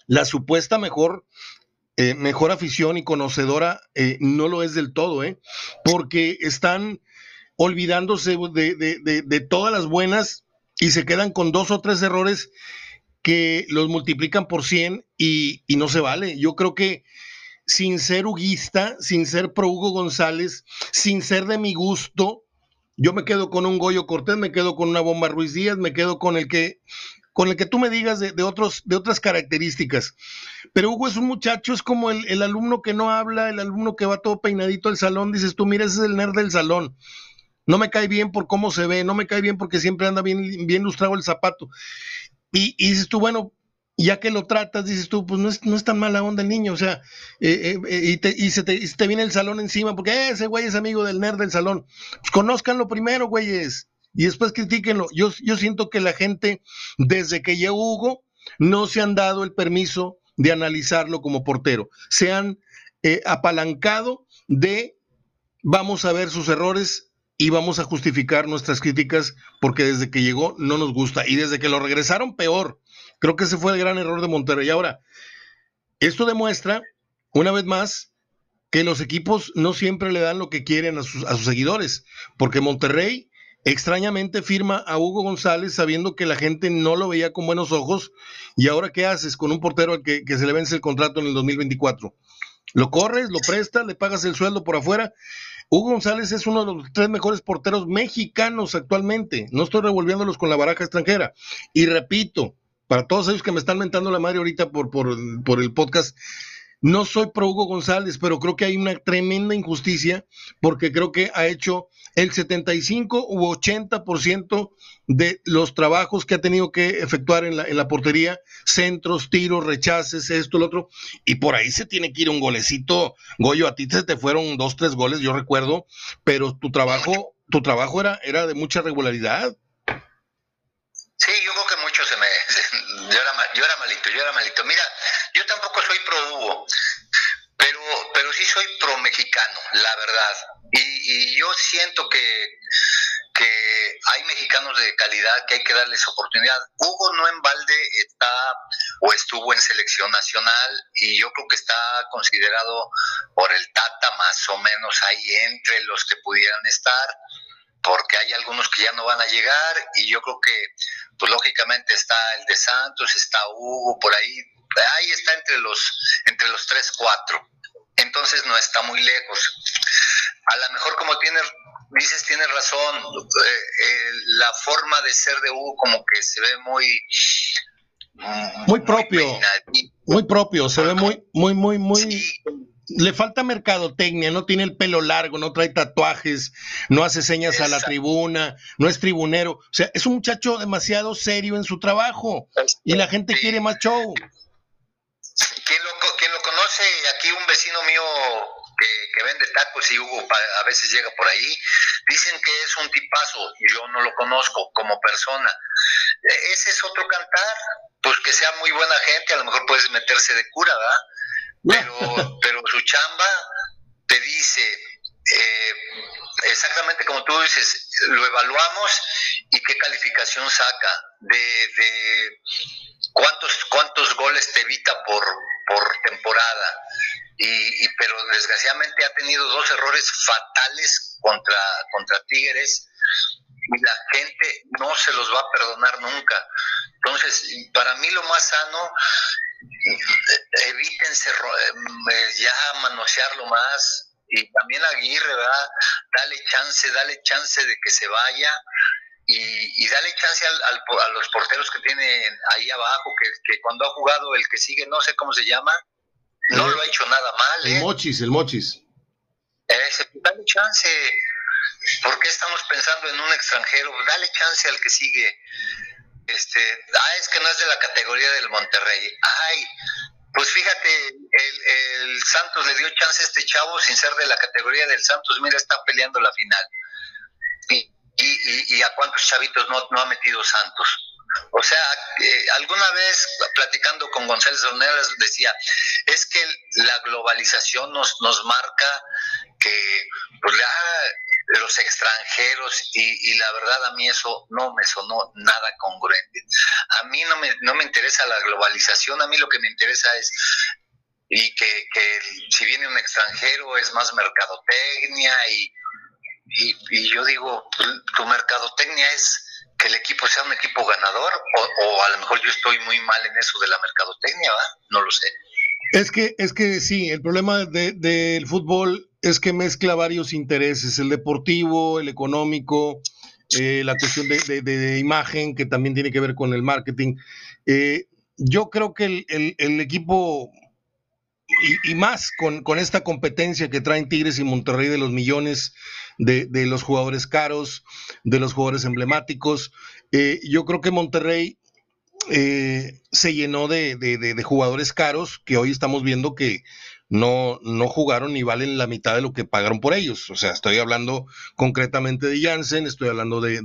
la supuesta mejor eh, mejor afición y conocedora no lo es del todo, ¿eh? porque están olvidándose de, todas las buenas y se quedan con dos o tres errores que los multiplican por 100 y, no se vale. Yo creo que sin ser huguista, sin ser pro Hugo González, sin ser de mi gusto, yo me quedo con un Goyo Cortés, me quedo con una Bomba Ruiz Díaz, me quedo con el que con el que tú me digas de, otros, de otras características. Pero Hugo es un muchacho, es como el, el, alumno que no habla, el alumno que va todo peinadito al salón, dices tú, mira, ese es el nerd del salón no me cae bien por cómo se ve, no me cae bien porque siempre anda bien, bien lustrado el zapato. Y, dices tú, bueno, ya que lo tratas, dices tú, pues no es, no es tan mala onda el niño, o sea, eh, eh, eh, y, te, y, se te, viene el salón encima, porque ese güey es amigo del nerd del salón. Pues conózcanlo primero, güeyes, y después critíquenlo. Yo, yo siento que la gente, desde que llegó Hugo, no se han dado el permiso de analizarlo como portero. Se han apalancado de vamos a ver sus errores y vamos a justificar nuestras críticas porque desde que llegó no nos gusta y desde que lo regresaron peor. Creo que ese fue el gran error de Monterrey. Ahora, esto demuestra, una vez más, que los equipos no siempre le dan lo que quieren a sus, seguidores, porque Monterrey extrañamente firma a Hugo González sabiendo que la gente no lo veía con buenos ojos y ahora ¿qué haces con un portero al que, que se le vence el contrato en el 2024? Lo corres, lo prestas, le pagas el sueldo por afuera Hugo González es uno de los tres mejores porteros mexicanos actualmente. No estoy revolviéndolos con la baraja extranjera. Y repito, para todos ellos que me están mentando la madre ahorita por, por, por el podcast, no soy pro Hugo González, pero creo que hay una tremenda injusticia porque creo que ha hecho el 75 u 80% de los trabajos que ha tenido que efectuar en la, en la portería, centros, tiros, rechaces, esto, lo otro, y por ahí se tiene que ir un golecito. Goyo, a ti se te fueron dos, tres goles, yo recuerdo, pero tu trabajo, tu trabajo era, era de mucha regularidad. Sí, yo creo que mucho se me... Yo era, yo era malito, yo era malito. Mira, yo tampoco soy pro Hugo, pero pero sí soy pro mexicano, la verdad. Y, yo siento que, que hay mexicanos de calidad que hay que darles oportunidad. Hugo no en balde está o estuvo en selección nacional y yo creo que está considerado por el Tata más o menos ahí entre los que pudieran estar porque hay algunos que ya no van a llegar y yo creo que pues lógicamente está el de Santos, está Hugo por ahí, ahí está entre los entre los tres cuatro entonces no está muy lejos a lo mejor como tienes dices tienes razón eh, eh, la forma de ser de Hugo como que se ve muy muy propio. muy, propio se ve muy muy muy muy le falta mercadotecnia, no tiene el pelo largo, no trae tatuajes, no hace señas a la tribuna, no es tribunero. O sea, es un muchacho demasiado serio en su trabajo y la gente quiere más show. Quien lo, lo conoce, aquí un vecino mío que, vende tacos y Hugo a veces llega por ahí, dicen que es un tipazo, yo no lo conozco como persona. E, ese es otro cantar, pues que sea muy buena gente, a lo mejor puedes meterse de cura, ¿verdad? pero, pero su chamba te dice eh, exactamente como tú dices, lo evaluamos y qué calificación saca de, cuántos cuántos goles te evita por, por temporada. Y, pero desgraciadamente ha tenido dos errores fatales contra, contra Tigres y la gente no se los va a perdonar nunca. Entonces, para mí lo más sano evítense eh, ya manosearlo más y también Aguirre, ¿verdad? Dale chance, dale chance de que se vaya y, dale chance al, a los porteros que tienen ahí abajo, que, cuando ha jugado el que sigue, no sé cómo se llama, no lo ha hecho nada mal. El ¿eh? Mochis, el Mochis. Ese, dale chance. ¿Por qué estamos pensando en un extranjero? Dale chance al que sigue este, ah, es que no es de la categoría del Monterrey. Ay, pues fíjate, el, el, Santos le dio chance a este chavo sin ser de la categoría del Santos. Mira, está peleando la final. Y, y, y a cuántos chavitos no, no ha metido Santos. O sea, alguna vez platicando con González Ornelas decía, es que la globalización nos, nos marca que pues, ya los extranjeros y, la verdad a mí eso no me sonó nada congruente. A mí no me, no me interesa la globalización, a mí lo que me interesa es y que, si viene un extranjero es más mercadotecnia y, y, yo digo, tu mercadotecnia es que el equipo sea un equipo ganador o, a lo mejor yo estoy muy mal en eso de la mercadotecnia, ¿va? No lo sé. Es que, es que sí, el problema del fútbol es que mezcla varios intereses, el deportivo, el económico, eh, la cuestión de, imagen, que también tiene que ver con el marketing. Eh, yo creo que el, equipo, y, más con, esta competencia que traen Tigres y Monterrey de los millones de, los jugadores caros, de los jugadores emblemáticos, eh, yo creo que Monterrey se llenó de, jugadores caros que hoy estamos viendo que no, no jugaron ni valen la mitad de lo que pagaron por ellos. O sea, estoy hablando concretamente de Jansen, estoy hablando de,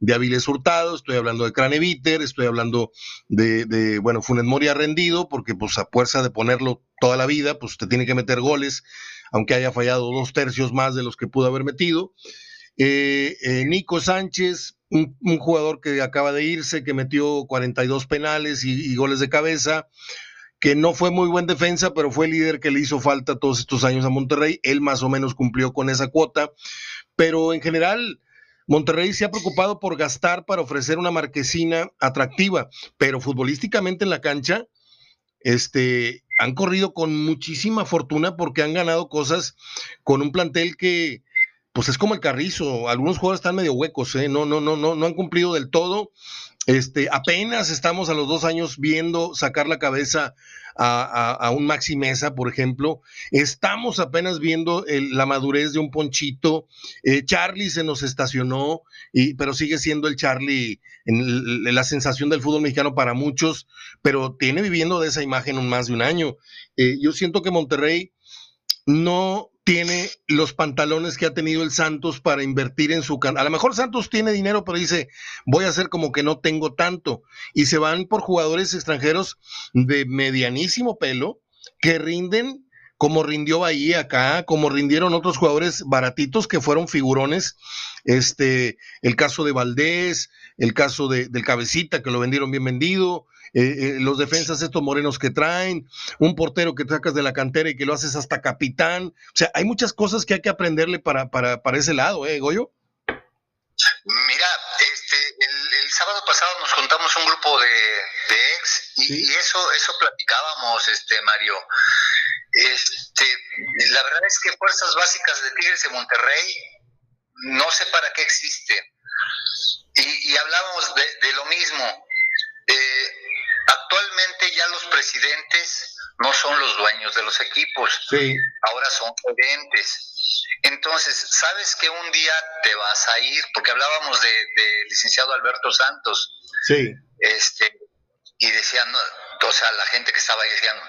de, Aviles Hurtado, estoy hablando de Craneviter, estoy hablando de, de, bueno, Funes Mori ha rendido, porque pues a fuerza de ponerlo toda la vida, pues te tiene que meter goles, aunque haya fallado dos tercios más de los que pudo haber metido. Eh, eh, Nico Sánchez, un, jugador que acaba de irse, que metió 42 penales y goles de cabeza que no fue muy buen defensa, pero fue el líder que le hizo falta todos estos años a Monterrey. Él más o menos cumplió con esa cuota, pero en general Monterrey se ha preocupado por gastar para ofrecer una marquesina atractiva, pero futbolísticamente en la cancha, este, han corrido con muchísima fortuna porque han ganado cosas con un plantel que, pues es como el carrizo. Algunos jugadores están medio huecos, ¿eh? no, no, no, no, no han cumplido del todo. Este, apenas estamos a los dos años viendo sacar la cabeza a, un Maxi Mesa, por ejemplo. Estamos apenas viendo la madurez de un Ponchito. Eh, Charlie se nos estacionó, y, pero sigue siendo el Charlie en, la sensación del fútbol mexicano para muchos, pero tiene viviendo de esa imagen un más de un año. Eh, yo siento que Monterrey no tiene los pantalones que ha tenido el Santos para invertir en su canal. A lo mejor Santos tiene dinero, pero dice, voy a hacer como que no tengo tanto. Y se van por jugadores extranjeros de medianísimo pelo que rinden como rindió Bahía acá, como rindieron otros jugadores baratitos que fueron figurones, este, el caso de Valdés, el caso de, del Cabecita, que lo vendieron bien vendido, eh, eh, los defensas estos morenos que traen, un portero que sacas de la cantera y que lo haces hasta capitán, o sea, hay muchas cosas que hay que aprenderle para, para, para ese lado, ¿eh, Goyo? Mira, este, el, sábado pasado nos juntamos un grupo de, ex y, y, eso, eso platicábamos, este, Mario. Este, la verdad es que Fuerzas Básicas de Tigres de Monterrey no sé para qué existe. Y, y hablamos de, lo mismo. Eh, actualmente ya los presidentes no son los dueños de los equipos, ahora son gerentes. Entonces, sabes que un día te vas a ir, porque hablábamos de, de licenciado Alberto Santos. Sí. Este, y decían, o sea, la gente que estaba ahí decían,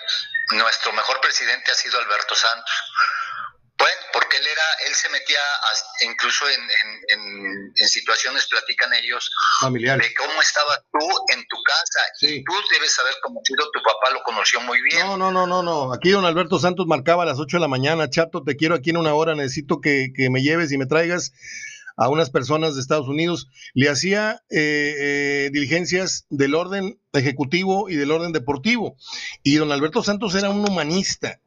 nuestro mejor presidente ha sido Alberto Santos. Bueno, porque él era, él se metía incluso en, en, situaciones, platican ellos, familiares, de cómo estabas tú en tu casa. Y tú debes haber conocido, tu papá lo conoció muy bien. No, no, no, no, no. Aquí don Alberto Santos marcaba a las 8 de la mañana, chato, te quiero aquí en una hora, necesito que, que me lleves y me traigas a unas personas de Estados Unidos, le hacía eh, eh, diligencias del orden ejecutivo y del orden deportivo. Y don Alberto Santos era un humanista,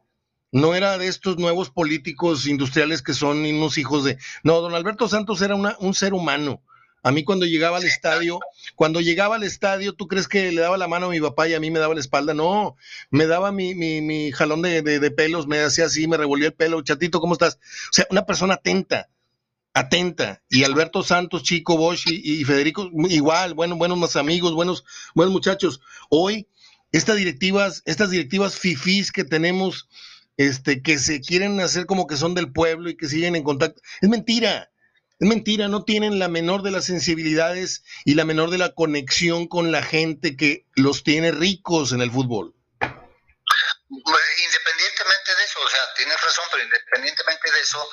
no era de estos nuevos políticos industriales que son unos hijos de... No, don Alberto Santos era un ser humano. A mí cuando llegaba al estadio, cuando llegaba al estadio, ¿tú crees que le daba la mano a mi papá y a mí me daba la espalda? No, me daba mi, mi, mi jalón de, de, pelos, me hacía así, me revolvía el pelo, chatito, ¿cómo estás? O sea, una persona atenta, atenta. Y Alberto Santos, Chico Bosch y, Federico, igual, bueno, buenos más amigos, buenos, buenos muchachos. Hoy, estas directivas, estas directivas fifís que tenemos, este, que se quieren hacer como que son del pueblo y que siguen en contacto, es mentira. Es mentira, no tienen la menor de las sensibilidades y la menor de la conexión con la gente que los tiene ricos en el fútbol. Independientemente de eso, o sea, tienes razón, pero independientemente de eso,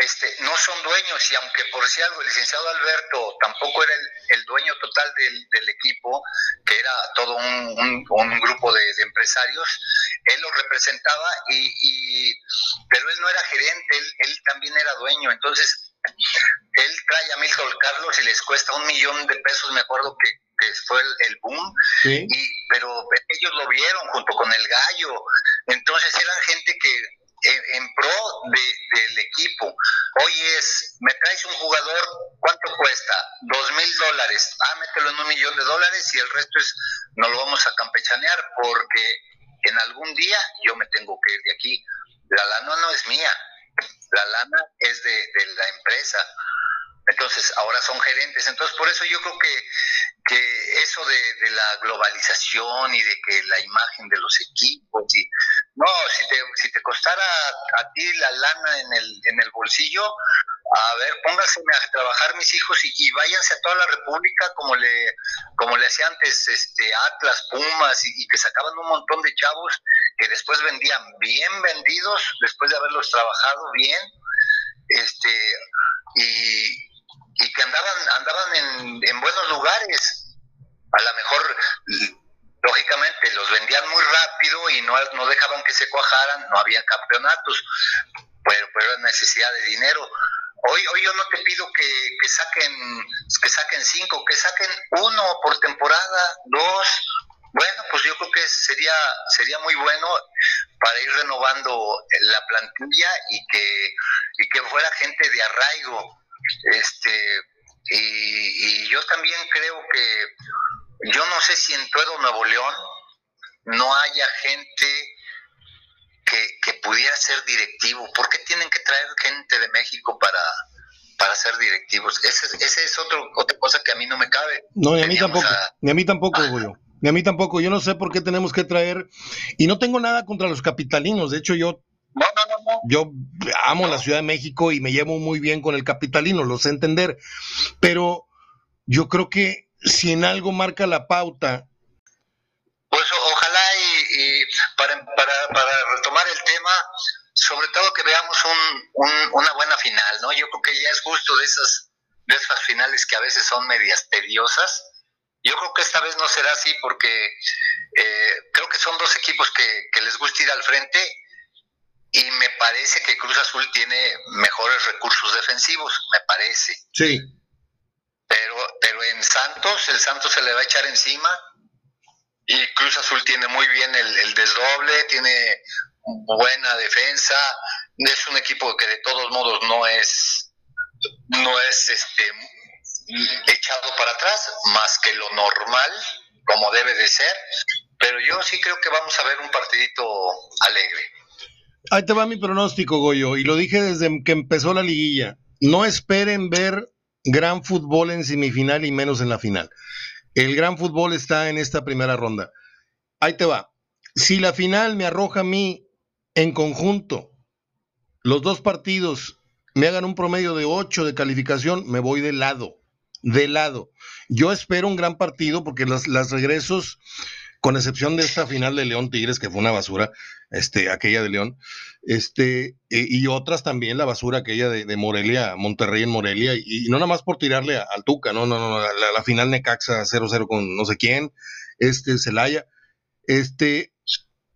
este, no son dueños y aunque por si algo el licenciado Alberto tampoco era el, dueño total del, equipo, que era todo un, grupo de, empresarios, él lo representaba y, pero él no era gerente, él, también era dueño, entonces él trae a Milton Carlos y les cuesta un millón de pesos, me acuerdo que, fue el, boom, y, pero ellos lo vieron junto con el gallo, entonces eran gente que en, pro del equipo. Hoy es, me traes un jugador, ¿cuánto cuesta? Dos mil dólares. Ah, mételo en un millón de dólares y el resto es, no lo vamos a campechanear porque en algún día yo me tengo que ir de aquí. La lana no es mía, la lana es de, de la empresa. Entonces, ahora son gerentes. Entonces, por eso yo creo que, que eso de, de, la globalización y de que la imagen de los equipos y no, si te, si te costara a ti la lana en el, en el bolsillo, a ver, pónganse a trabajar mis hijos y, váyanse a toda la República como le, como le hacía antes este, Atlas, Pumas y, que sacaban un montón de chavos que después vendían bien vendidos, después de haberlos trabajado bien, este, y, y que andaban, andaban en, en buenos lugares. A lo mejor lógicamente los vendían muy rápido y no, no dejaban que se cuajaran, no había campeonatos, pero, pero era necesidad de dinero. Hoy, hoy yo no te pido que, que, saquen que saquen cinco, que saquen uno por temporada, dos. Bueno, pues yo creo que sería sería muy bueno para ir renovando la plantilla y que y que fuera gente de arraigo. Este y, y yo también creo que yo no sé si en todo Nuevo León no haya gente que, pudiera ser directivo. ¿Por qué tienen que traer gente de México para, para ser directivos? Esa ese es otro, otra cosa que a mí no me cabe. No, ni a mí tampoco. Ni a mí tampoco, Julio. Ni a mí tampoco. Yo no sé por qué tenemos que traer. Y no tengo nada contra los capitalinos. De hecho, yo no, no, no. Yo amo la Ciudad de México y me llevo muy bien con el capitalino, lo sé entender. Pero yo creo que si en algo marca la pauta. Pues ojalá y, para, para, retomar el tema, sobre todo que veamos un, una buena final, ¿no? Yo creo que ya es justo de esas, de esas finales que a veces son medias tediosas. Yo creo que esta vez no será así porque eh, creo que son dos equipos que les gusta ir al frente y me parece que Cruz Azul tiene mejores recursos defensivos, me parece. Sí. Pero, pero en Santos, el Santos se le va a echar encima y Cruz Azul tiene muy bien el, el desdoble, tiene buena defensa, es un equipo que de todos modos no es, no es este echado para atrás, más que lo normal, como debe de ser, pero yo sí creo que vamos a ver un partidito alegre. Ahí te va mi pronóstico, Goyo, y lo dije desde que empezó la liguilla. No esperen ver gran fútbol en semifinal y menos en la final. El gran fútbol está en esta primera ronda. Ahí te va. Si la final me arroja a mí en conjunto, los dos partidos me hagan un promedio de 8 de calificación, me voy de lado, de lado. Yo espero un gran partido porque las, las regresos con excepción de esta final de León Tigres, que fue una basura, este, aquella de León, este, e, y otras también, la basura aquella de, Morelia, Monterrey en Morelia, y, no nada más por tirarle al Tuca, no, no, no, la, la final Necaxa 0-0 con no sé quién, este, Celaya, este,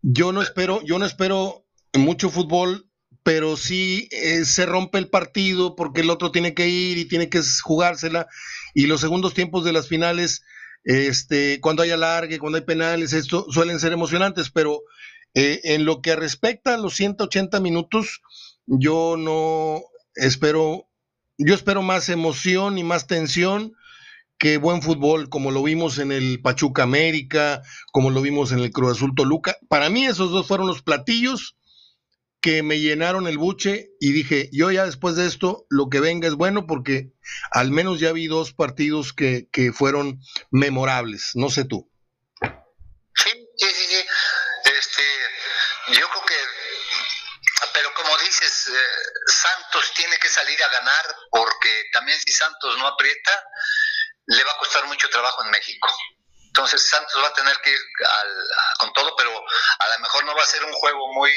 yo no espero, yo no espero mucho fútbol, pero sí eh, se rompe el partido porque el otro tiene que ir y tiene que jugársela, y los segundos tiempos de las finales, este, cuando hay alargue, cuando hay penales, esto suelen ser emocionantes, pero eh, en lo que respecta a los 180 minutos, yo no espero, yo espero más emoción y más tensión que buen fútbol, como lo vimos en el Pachuca América, como lo vimos en el Cruz Azul Toluca. Para mí esos dos fueron los platillos que me llenaron el buche y dije, yo ya después de esto, lo que venga es bueno porque al menos ya vi dos partidos que, que fueron memorables, no sé tú. Sí, sí, sí, sí. Yo creo que, pero como dices, eh, Santos tiene que salir a ganar porque también si Santos no aprieta, le va a costar mucho trabajo en México. Entonces Santos va a tener que ir con todo, pero a lo mejor no va a ser un juego muy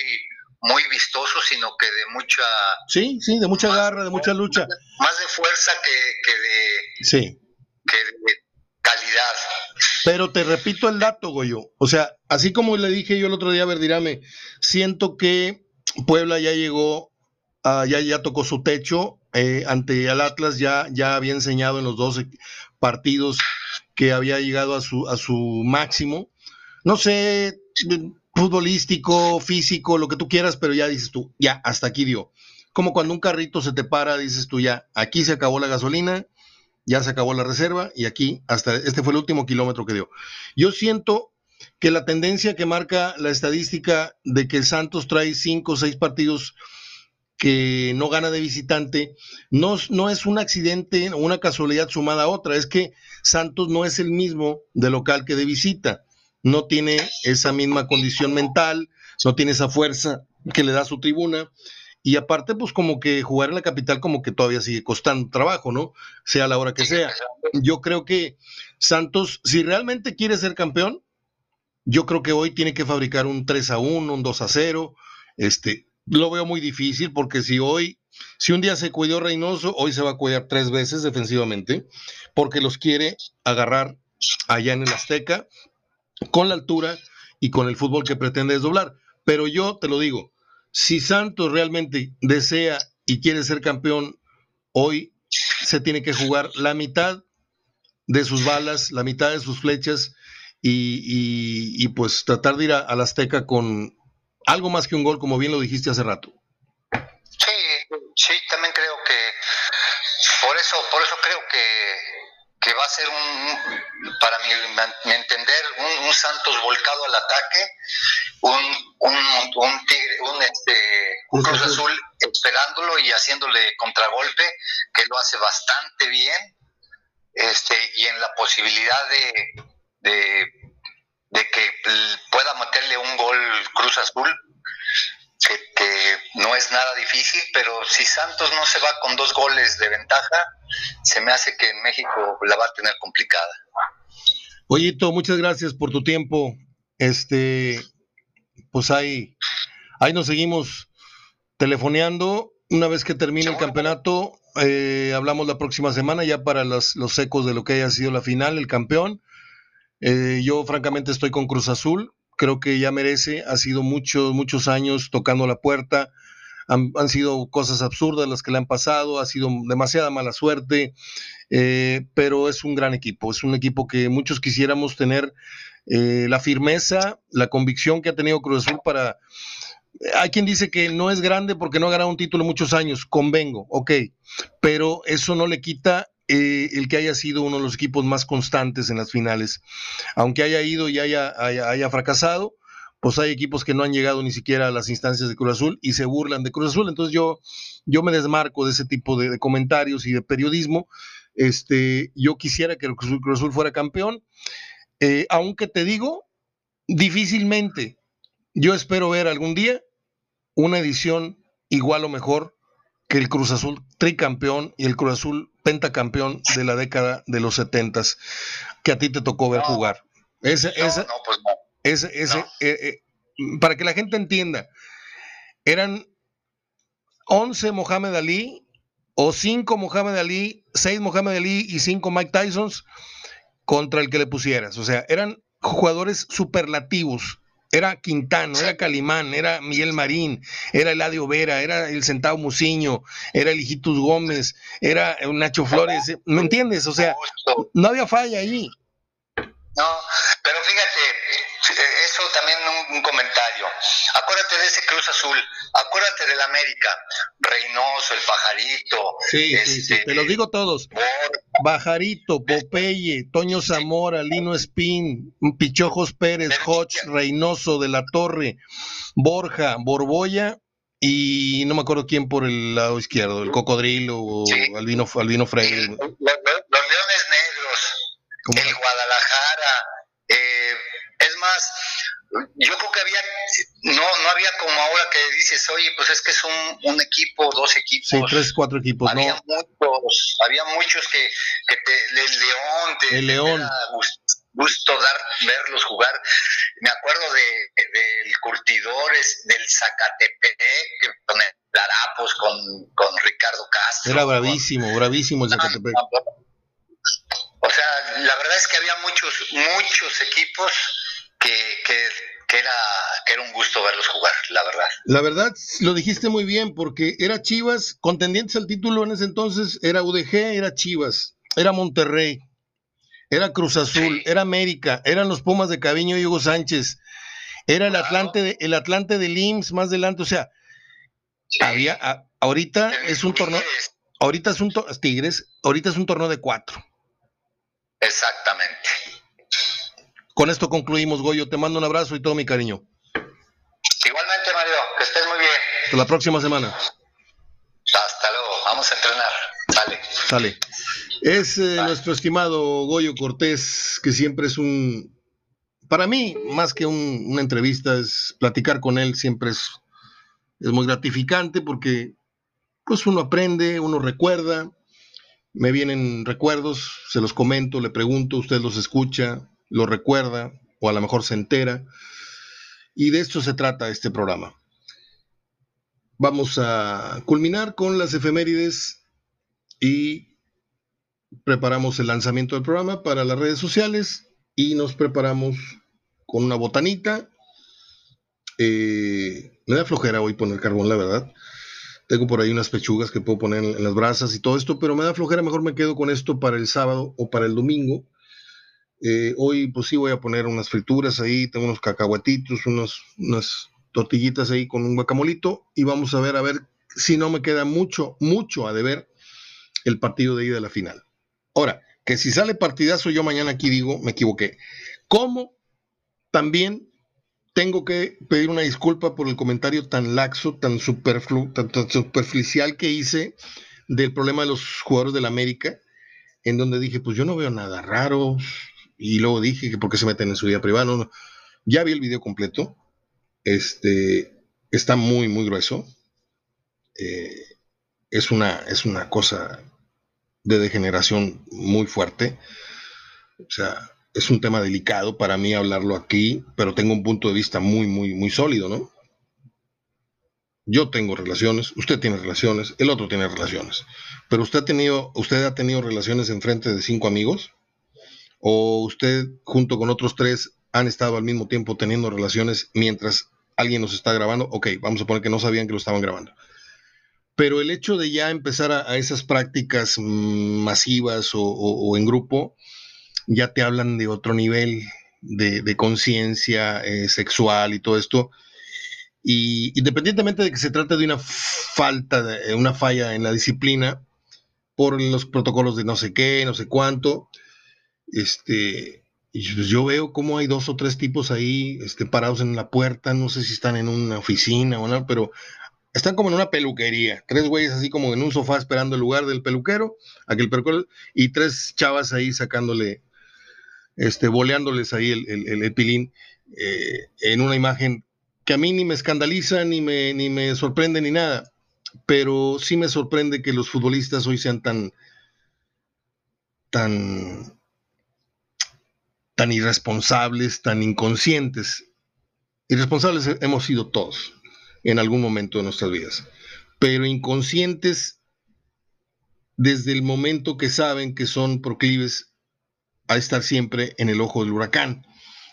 muy vistoso, sino que de mucha... Sí, sí, de mucha garra, de mucha lucha. Más de fuerza que, de... Sí. Que de calidad. Pero te repito el dato, Goyo. O sea, así como le dije yo el otro día a Verdirame, siento que Puebla ya llegó, ya, ya tocó su techo. Eh, ante el Atlas ya, ya había enseñado en los 12 partidos que había llegado a su, a su máximo. No sé, futbolístico, físico, lo que tú quieras, pero ya dices tú, ya, hasta aquí dio. Como cuando un carrito se te para, dices tú, ya, aquí se acabó la gasolina, ya se acabó la reserva y aquí, hasta este fue el último kilómetro que dio. Yo siento que la tendencia que marca la estadística de que Santos trae cinco o seis partidos que no gana de visitante, no, no es un accidente o una casualidad sumada a otra, es que Santos no es el mismo de local que de visita no tiene esa misma condición mental, no tiene esa fuerza que le da su tribuna. Y aparte, pues como que jugar en la capital como que todavía sigue costando trabajo, ¿no? Sea la hora que sea. Yo creo que Santos, si realmente quiere ser campeón, yo creo que hoy tiene que fabricar un 3 a 1, un 2 a 0. Este, lo veo muy difícil porque si hoy, si un día se cuidó Reynoso, hoy se va a cuidar tres veces defensivamente porque los quiere agarrar allá en el Azteca con la altura y con el fútbol que pretende desdoblar. Pero yo te lo digo, si Santos realmente desea y quiere ser campeón, hoy se tiene que jugar la mitad de sus balas, la mitad de sus flechas y, pues tratar de ir a, la Azteca con algo más que un gol, como bien lo dijiste hace rato. Sí, sí, también creo que por eso, por eso creo que que va a ser un, para mi, entender, un, Santos volcado al ataque, un, un, tigre, un, este, Cruz Azul esperándolo y haciéndole contragolpe, que lo hace bastante bien, este, y en la posibilidad de, de, de que pueda meterle un gol Cruz Azul, que, no es nada difícil, pero si Santos no se va con dos goles de ventaja, se me hace que en México la va a tener complicada. Oyito, muchas gracias por tu tiempo. Este, pues ahí, ahí nos seguimos telefoneando. Una vez que termine el campeonato, eh, hablamos la próxima semana ya para los, ecos de lo que haya sido la final, el campeón. Eh, yo francamente estoy con Cruz Azul creo que ya merece, ha sido muchos, muchos años tocando la puerta, han, sido cosas absurdas las que le han pasado, ha sido demasiada mala suerte, eh, pero es un gran equipo, es un equipo que muchos quisiéramos tener eh, la firmeza, la convicción que ha tenido Cruz Azul para... Hay quien dice que no es grande porque no ha ganado un título muchos años, convengo, ok, pero eso no le quita eh, el que haya sido uno de los equipos más constantes en las finales. Aunque haya ido y haya, haya, fracasado, pues hay equipos que no han llegado ni siquiera a las instancias de Cruz Azul y se burlan de Cruz Azul. Entonces yo, yo me desmarco de ese tipo de, comentarios y de periodismo. Este, yo quisiera que Cruz Azul fuera campeón, eh, aunque te digo, difícilmente. Yo espero ver algún día una edición igual o mejor que el Cruz Azul tricampeón y el Cruz Azul pentacampeón de la década de los setentas que a ti te tocó ver jugar. Ese, ese, pues ese, ese eh, eh, para que la gente entienda, eran 11 Mohamed Ali o 5 Mohamed Ali, 6 Mohamed Ali y 5 Mike Tysons contra el que le pusieras. O sea, eran jugadores superlativos era Quintano, era Calimán, era Miguel Marín, era Eladio Vera, era el Centavo Muciño, era el Hijitus Gómez, era Nacho Flores, ¿me entiendes? O sea, no había falla ahí. No, pero fíjate, eso también un, comentario. Acuérdate de ese Cruz Azul, acuérdate del América, Reynoso, el Pajarito. Sí, sí, sí, te este, los digo todos. Bajarito, Popeye, Toño Zamora, Lino Espín, Pichojos Pérez, Hodge, Reynoso de la Torre, Borja, Borboya y no me acuerdo quién por el lado izquierdo, el Cocodrilo o Albino, Albino Freire. Los, Leones Negros, el Guadalajara, eh, más, yo creo que había, no, no había como ahora que dices, oye, pues es que es un, equipo, dos equipos. Sí, tres, cuatro equipos, había Muchos, había muchos que, que te, el León, te, el León. gusto dar, verlos jugar. Me acuerdo de, del Curtidores, del Zacatepec, con el Larapos, con, con Ricardo Castro. Era bravísimo, bravísimo el Zacatepec. O sea, la verdad es que había muchos, muchos equipos que, era, era un gusto verlos jugar, la verdad. La verdad, lo dijiste muy bien, porque era Chivas, contendientes al título en ese entonces, era UDG, era Chivas, era Monterrey, era Cruz Azul, era América, eran los Pumas de Caviño y Hugo Sánchez, era el Atlante de, el Atlante de IMSS más adelante, o sea, había, ahorita es un torneo, ahorita es un Tigres, ahorita es un torneo de cuatro. Exactamente. Con esto concluimos, Goyo. Te mando un abrazo y todo mi cariño. Igualmente, Mario. Que estés muy bien. Hasta la próxima semana. Hasta luego. Vamos a entrenar. Sale. Sale. Es eh, nuestro estimado Goyo Cortés, que siempre es un... Para mí, más que una entrevista, es platicar con él, siempre es, es muy gratificante porque pues uno aprende, uno recuerda, me vienen recuerdos, se los comento, le pregunto, usted los escucha, lo recuerda o a lo mejor se entera. Y de esto se trata este programa. Vamos a culminar con las efemérides y preparamos el lanzamiento del programa para las redes sociales y nos preparamos con una botanita. Eh, me da flojera hoy poner carbón, la verdad. Tengo por ahí unas pechugas que puedo poner en las brasas y todo esto, pero me da flojera, mejor me quedo con esto para el sábado o para el domingo eh, hoy pues sí voy a poner unas frituras ahí, tengo unos cacahuetitos, unos, unas tortillitas ahí con un guacamolito y vamos a ver a ver si no me queda mucho, mucho a deber el partido de ida de la final. Ahora, que si sale partidazo yo mañana aquí digo, me equivoqué. ¿Cómo? También tengo que pedir una disculpa por el comentario tan laxo, tan, superflu, tan, tan superficial que hice del problema de los jugadores del América, en donde dije, pues yo no veo nada raro, y luego dije que por qué se meten en su vida privada. No, Ya vi el video completo. Este está muy, muy grueso. Eh, es, una, es una cosa de degeneración muy fuerte. O sea, es un tema delicado para mí hablarlo aquí, pero tengo un punto de vista muy, muy, muy sólido, ¿no? Yo tengo relaciones, usted tiene relaciones, el otro tiene relaciones. Pero usted ha tenido, usted ha tenido relaciones en frente de cinco amigos o usted junto con otros tres han estado al mismo tiempo teniendo relaciones mientras alguien los está grabando. Ok, vamos a poner que no sabían que lo estaban grabando. Pero el hecho de ya empezar a, esas prácticas mm, masivas o, en grupo, ya te hablan de otro nivel de, conciencia eh, sexual y todo esto. Y independientemente de que se trate de una falta, de una falla en la disciplina, por los protocolos de no sé qué, no sé cuánto, este, pues yo veo como hay dos o tres tipos ahí este, parados en la puerta, no sé si están en una oficina o no, pero están como en una peluquería. Tres güeyes así como en un sofá esperando el lugar del peluquero, aquel peluquero, y tres chavas ahí sacándole, este, boleándoles ahí el, el, pilín eh, en una imagen que a mí ni me escandaliza, ni me, ni me sorprende, ni nada. Pero sí me sorprende que los futbolistas hoy sean tan, tan tan irresponsables, tan inconscientes. Irresponsables hemos sido todos en algún momento de nuestras vidas, pero inconscientes desde el momento que saben que son proclives a estar siempre en el ojo del huracán,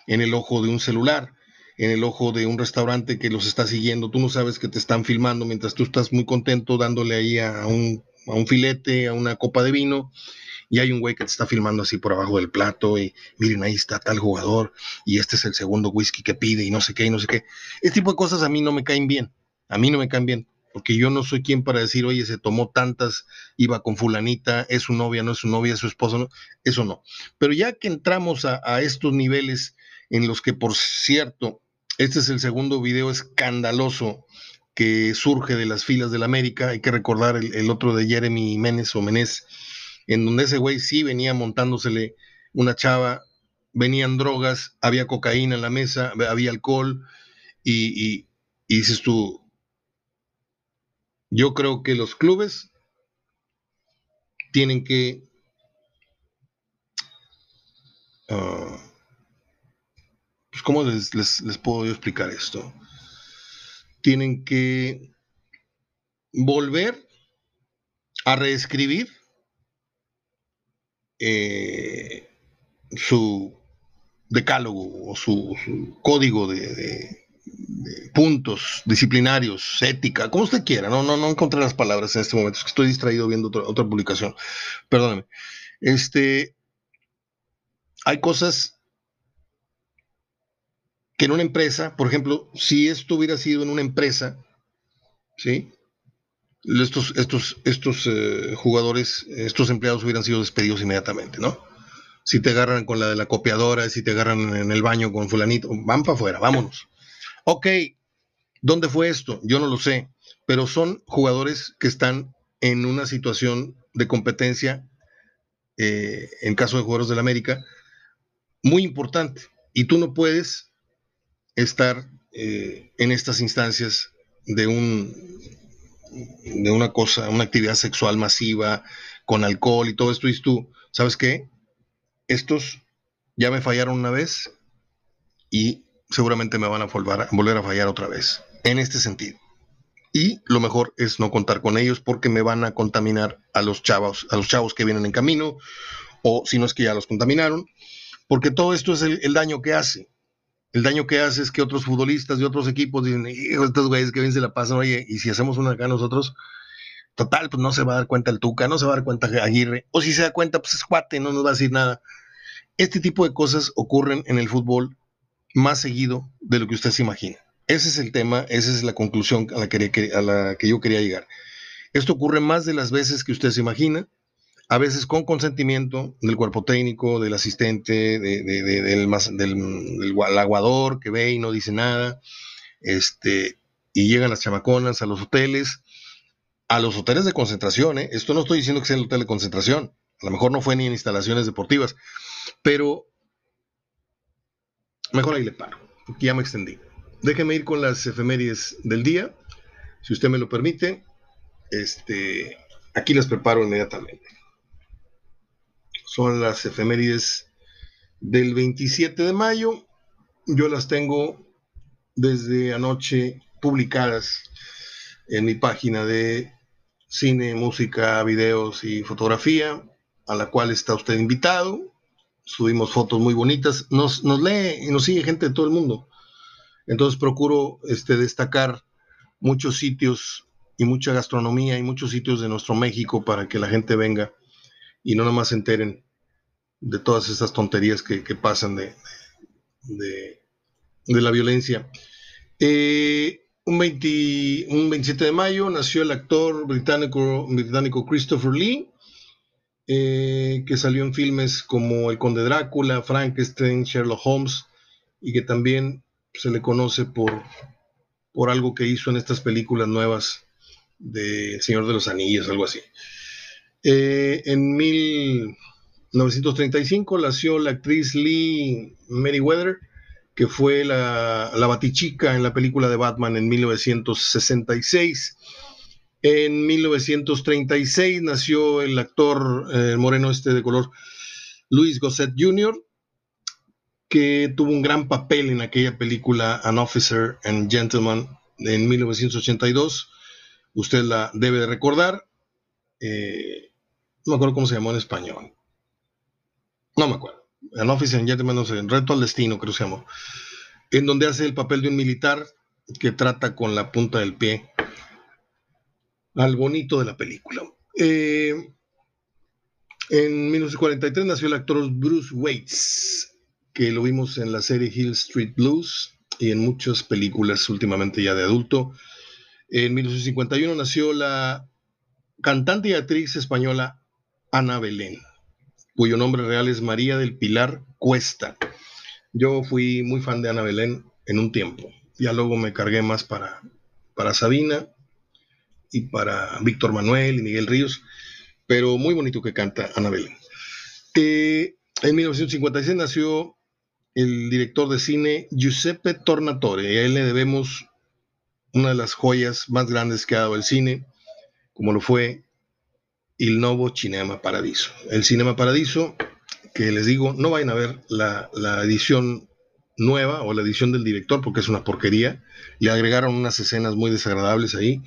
en el ojo de un celular, en el ojo de un restaurante que los está siguiendo. Tú no sabes que te están filmando mientras tú estás muy contento dándole ahí a un, a un filete, a una copa de vino, y hay un güey que te está filmando así por abajo del plato y miren, ahí está tal jugador y este es el segundo whisky que pide y no sé qué y no sé qué. Este tipo de cosas a mí no me caen bien, a mí no me caen bien, porque yo no soy quien para decir, oye, se tomó tantas, iba con fulanita, es su novia, no es su novia, es su esposo, no, eso no. Pero ya que entramos a, estos niveles en los que, por cierto, este es el segundo video escandaloso que surge de las filas del América. Hay que recordar el, el otro de Jeremy Menes o Menés, en donde ese güey sí venía montándosele una chava, venían drogas, había cocaína en la mesa, había alcohol, y, dices tú, yo creo que los clubes tienen que uh, pues ¿cómo les, les, puedo yo explicar esto? Tienen que volver a reescribir eh, su decálogo o su, código de, puntos disciplinarios, ética, como usted quiera, no, no, no encontré las palabras en este momento, es que estoy distraído viendo otra, otra publicación, perdóneme. Este, hay cosas que en una empresa, por ejemplo, si esto hubiera sido en una empresa, ¿sí? Estos, estos, estos eh, jugadores, estos empleados hubieran sido despedidos inmediatamente, ¿no? Si te agarran con la de la copiadora, si te agarran en el baño con fulanito, van para afuera, vámonos. Ok, ¿dónde fue esto? Yo no lo sé, pero son jugadores que están en una situación de competencia, eh, en caso de jugadores del América, muy importante. Y tú no puedes estar eh, en estas instancias de un de una cosa, una actividad sexual masiva, con alcohol y todo esto, y tú, ¿sabes qué? Estos ya me fallaron una vez y seguramente me van a volver, a fallar otra vez, en este sentido. Y lo mejor es no contar con ellos porque me van a contaminar a los chavos, a los chavos que vienen en camino, o si no es que ya los contaminaron, porque todo esto es el daño que hace el daño que hace es que otros futbolistas de otros equipos dicen, hijo, estos güeyes que bien se la pasan, oye, y si hacemos una acá nosotros, total, pues no se va a dar cuenta el Tuca, no se va a dar cuenta Aguirre, o si se da cuenta, pues es cuate, no nos va a decir nada. Este tipo de cosas ocurren en el fútbol más seguido de lo que usted se imagina. Ese es el tema, esa es la conclusión a la que, a la que yo quería llegar. Esto ocurre más de las veces que usted se imagina, a veces con consentimiento del cuerpo técnico, del asistente, del, aguador que ve y no dice nada, este, y llegan las chamaconas a los hoteles, a los hoteles de concentración, ¿eh? esto no estoy diciendo que sea el hotel de concentración, a lo mejor no fue ni en instalaciones deportivas, pero mejor ahí le paro, porque ya me extendí. Déjeme ir con las efemérides del día, si usted me lo permite, este, aquí las preparo inmediatamente son las efemérides del 27 de mayo. Yo las tengo desde anoche publicadas en mi página de cine, música, videos y fotografía, a la cual está usted invitado. subimos fotos muy bonitas. Nos, nos lee y nos sigue gente de todo el mundo. Entonces procuro este, destacar muchos sitios y mucha gastronomía y muchos sitios de nuestro México para que la gente venga y no nomás se enteren de todas estas tonterías que, pasan de, de, la violencia. Eh, un, 27 de mayo nació el actor británico, británico Christopher Lee, eh, que salió en filmes como El Conde Drácula, Frankenstein, Sherlock Holmes, y que también se le conoce por, por algo que hizo en estas películas nuevas de Señor de los Anillos, algo así. Eh, en 1935 nació la actriz Lee Meriwether, que fue la, batichica en la película de Batman en 1966. En 1936 nació el actor eh, moreno este de color Luis Gosset Jr., que tuvo un gran papel en aquella película An Officer and Gentleman en 1982. Usted la debe de recordar. Eh, no me acuerdo cómo se llamó en español. No me acuerdo. An Officer and Gentleman, sé, Reto al Destino, creo que se llamó. En donde hace el papel de un militar que trata con la punta del pie al bonito de la película. Eh, en 1943 nació el actor Bruce Waits que lo vimos en la serie Hill Street Blues y en muchas películas últimamente ya de adulto. En 1951 nació la cantante y actriz española Ana Belén, cuyo nombre real es María del Pilar Cuesta. Yo fui muy fan de Ana Belén en un tiempo. Ya luego me cargué más para, para Sabina y para Víctor Manuel y Miguel Ríos, pero muy bonito que canta Ana Belén. Eh, en 1956 nació el director de cine Giuseppe Tornatore. A él le debemos una de las joyas más grandes que ha dado el cine, como lo fue Il Novo Cinema Paradiso. El Cinema Paradiso, que les digo, no vayan a ver la, edición nueva o la edición del director porque es una porquería. Le agregaron unas escenas muy desagradables ahí,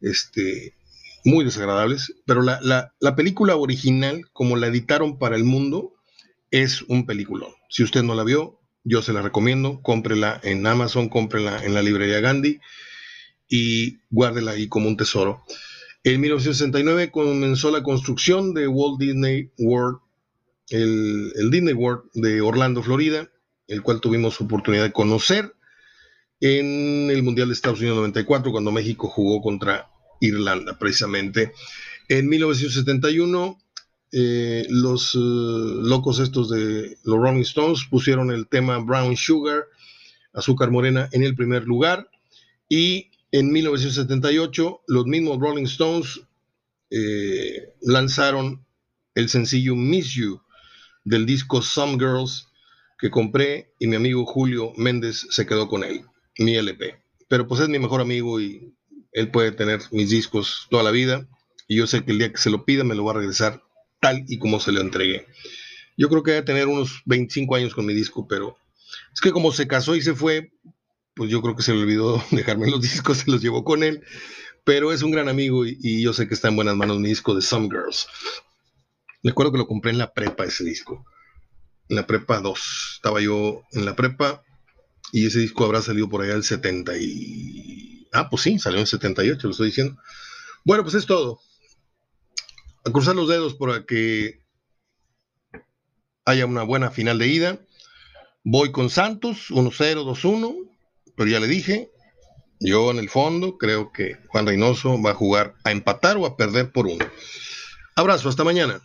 este, muy desagradables, pero la, la película original, como la editaron para el mundo, es un peliculón. Si usted no la vio, yo se la recomiendo. Cómprela en Amazon, cómprela en la librería Gandhi y guárdela ahí como un tesoro. En 1969 comenzó la construcción de Walt Disney World, el, Disney World de Orlando, Florida, el cual tuvimos oportunidad de conocer en el Mundial de Estados Unidos 94, cuando México jugó contra Irlanda, precisamente. En 1971 eh, los eh, locos estos de los Rolling Stones pusieron el tema Brown Sugar, azúcar morena, en el primer lugar. Y en 1978 los mismos Rolling Stones eh, lanzaron el sencillo Miss You del disco Some Girls que compré y mi amigo Julio Méndez se quedó con él, mi LP. Pero pues es mi mejor amigo y él puede tener mis discos toda la vida y yo sé que el día que se lo pida me lo va a regresar tal y como se lo entregué. Yo creo que debe tener unos 25 años con mi disco, pero es que como se casó y se fue, pues yo creo que se le olvidó dejarme los discos, se los llevó con él, pero es un gran amigo y, yo sé que está en buenas manos mi disco de Some Girls. Recuerdo que lo compré en la prepa ese disco, en la prepa 2. Estaba yo en la prepa y ese disco habrá salido por allá el 70 y... Ah, pues sí, salió en 78, lo estoy diciendo. Bueno, pues es todo a cruzar los dedos para que haya una buena final de ida. Voy con Santos, 1-0, 2-1, ya le dije, yo en el fondo creo que Juan Reynoso va a jugar a empatar o a perder por uno. Abrazo, hasta mañana.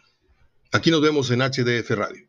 Aquí nos vemos en HDF Radio.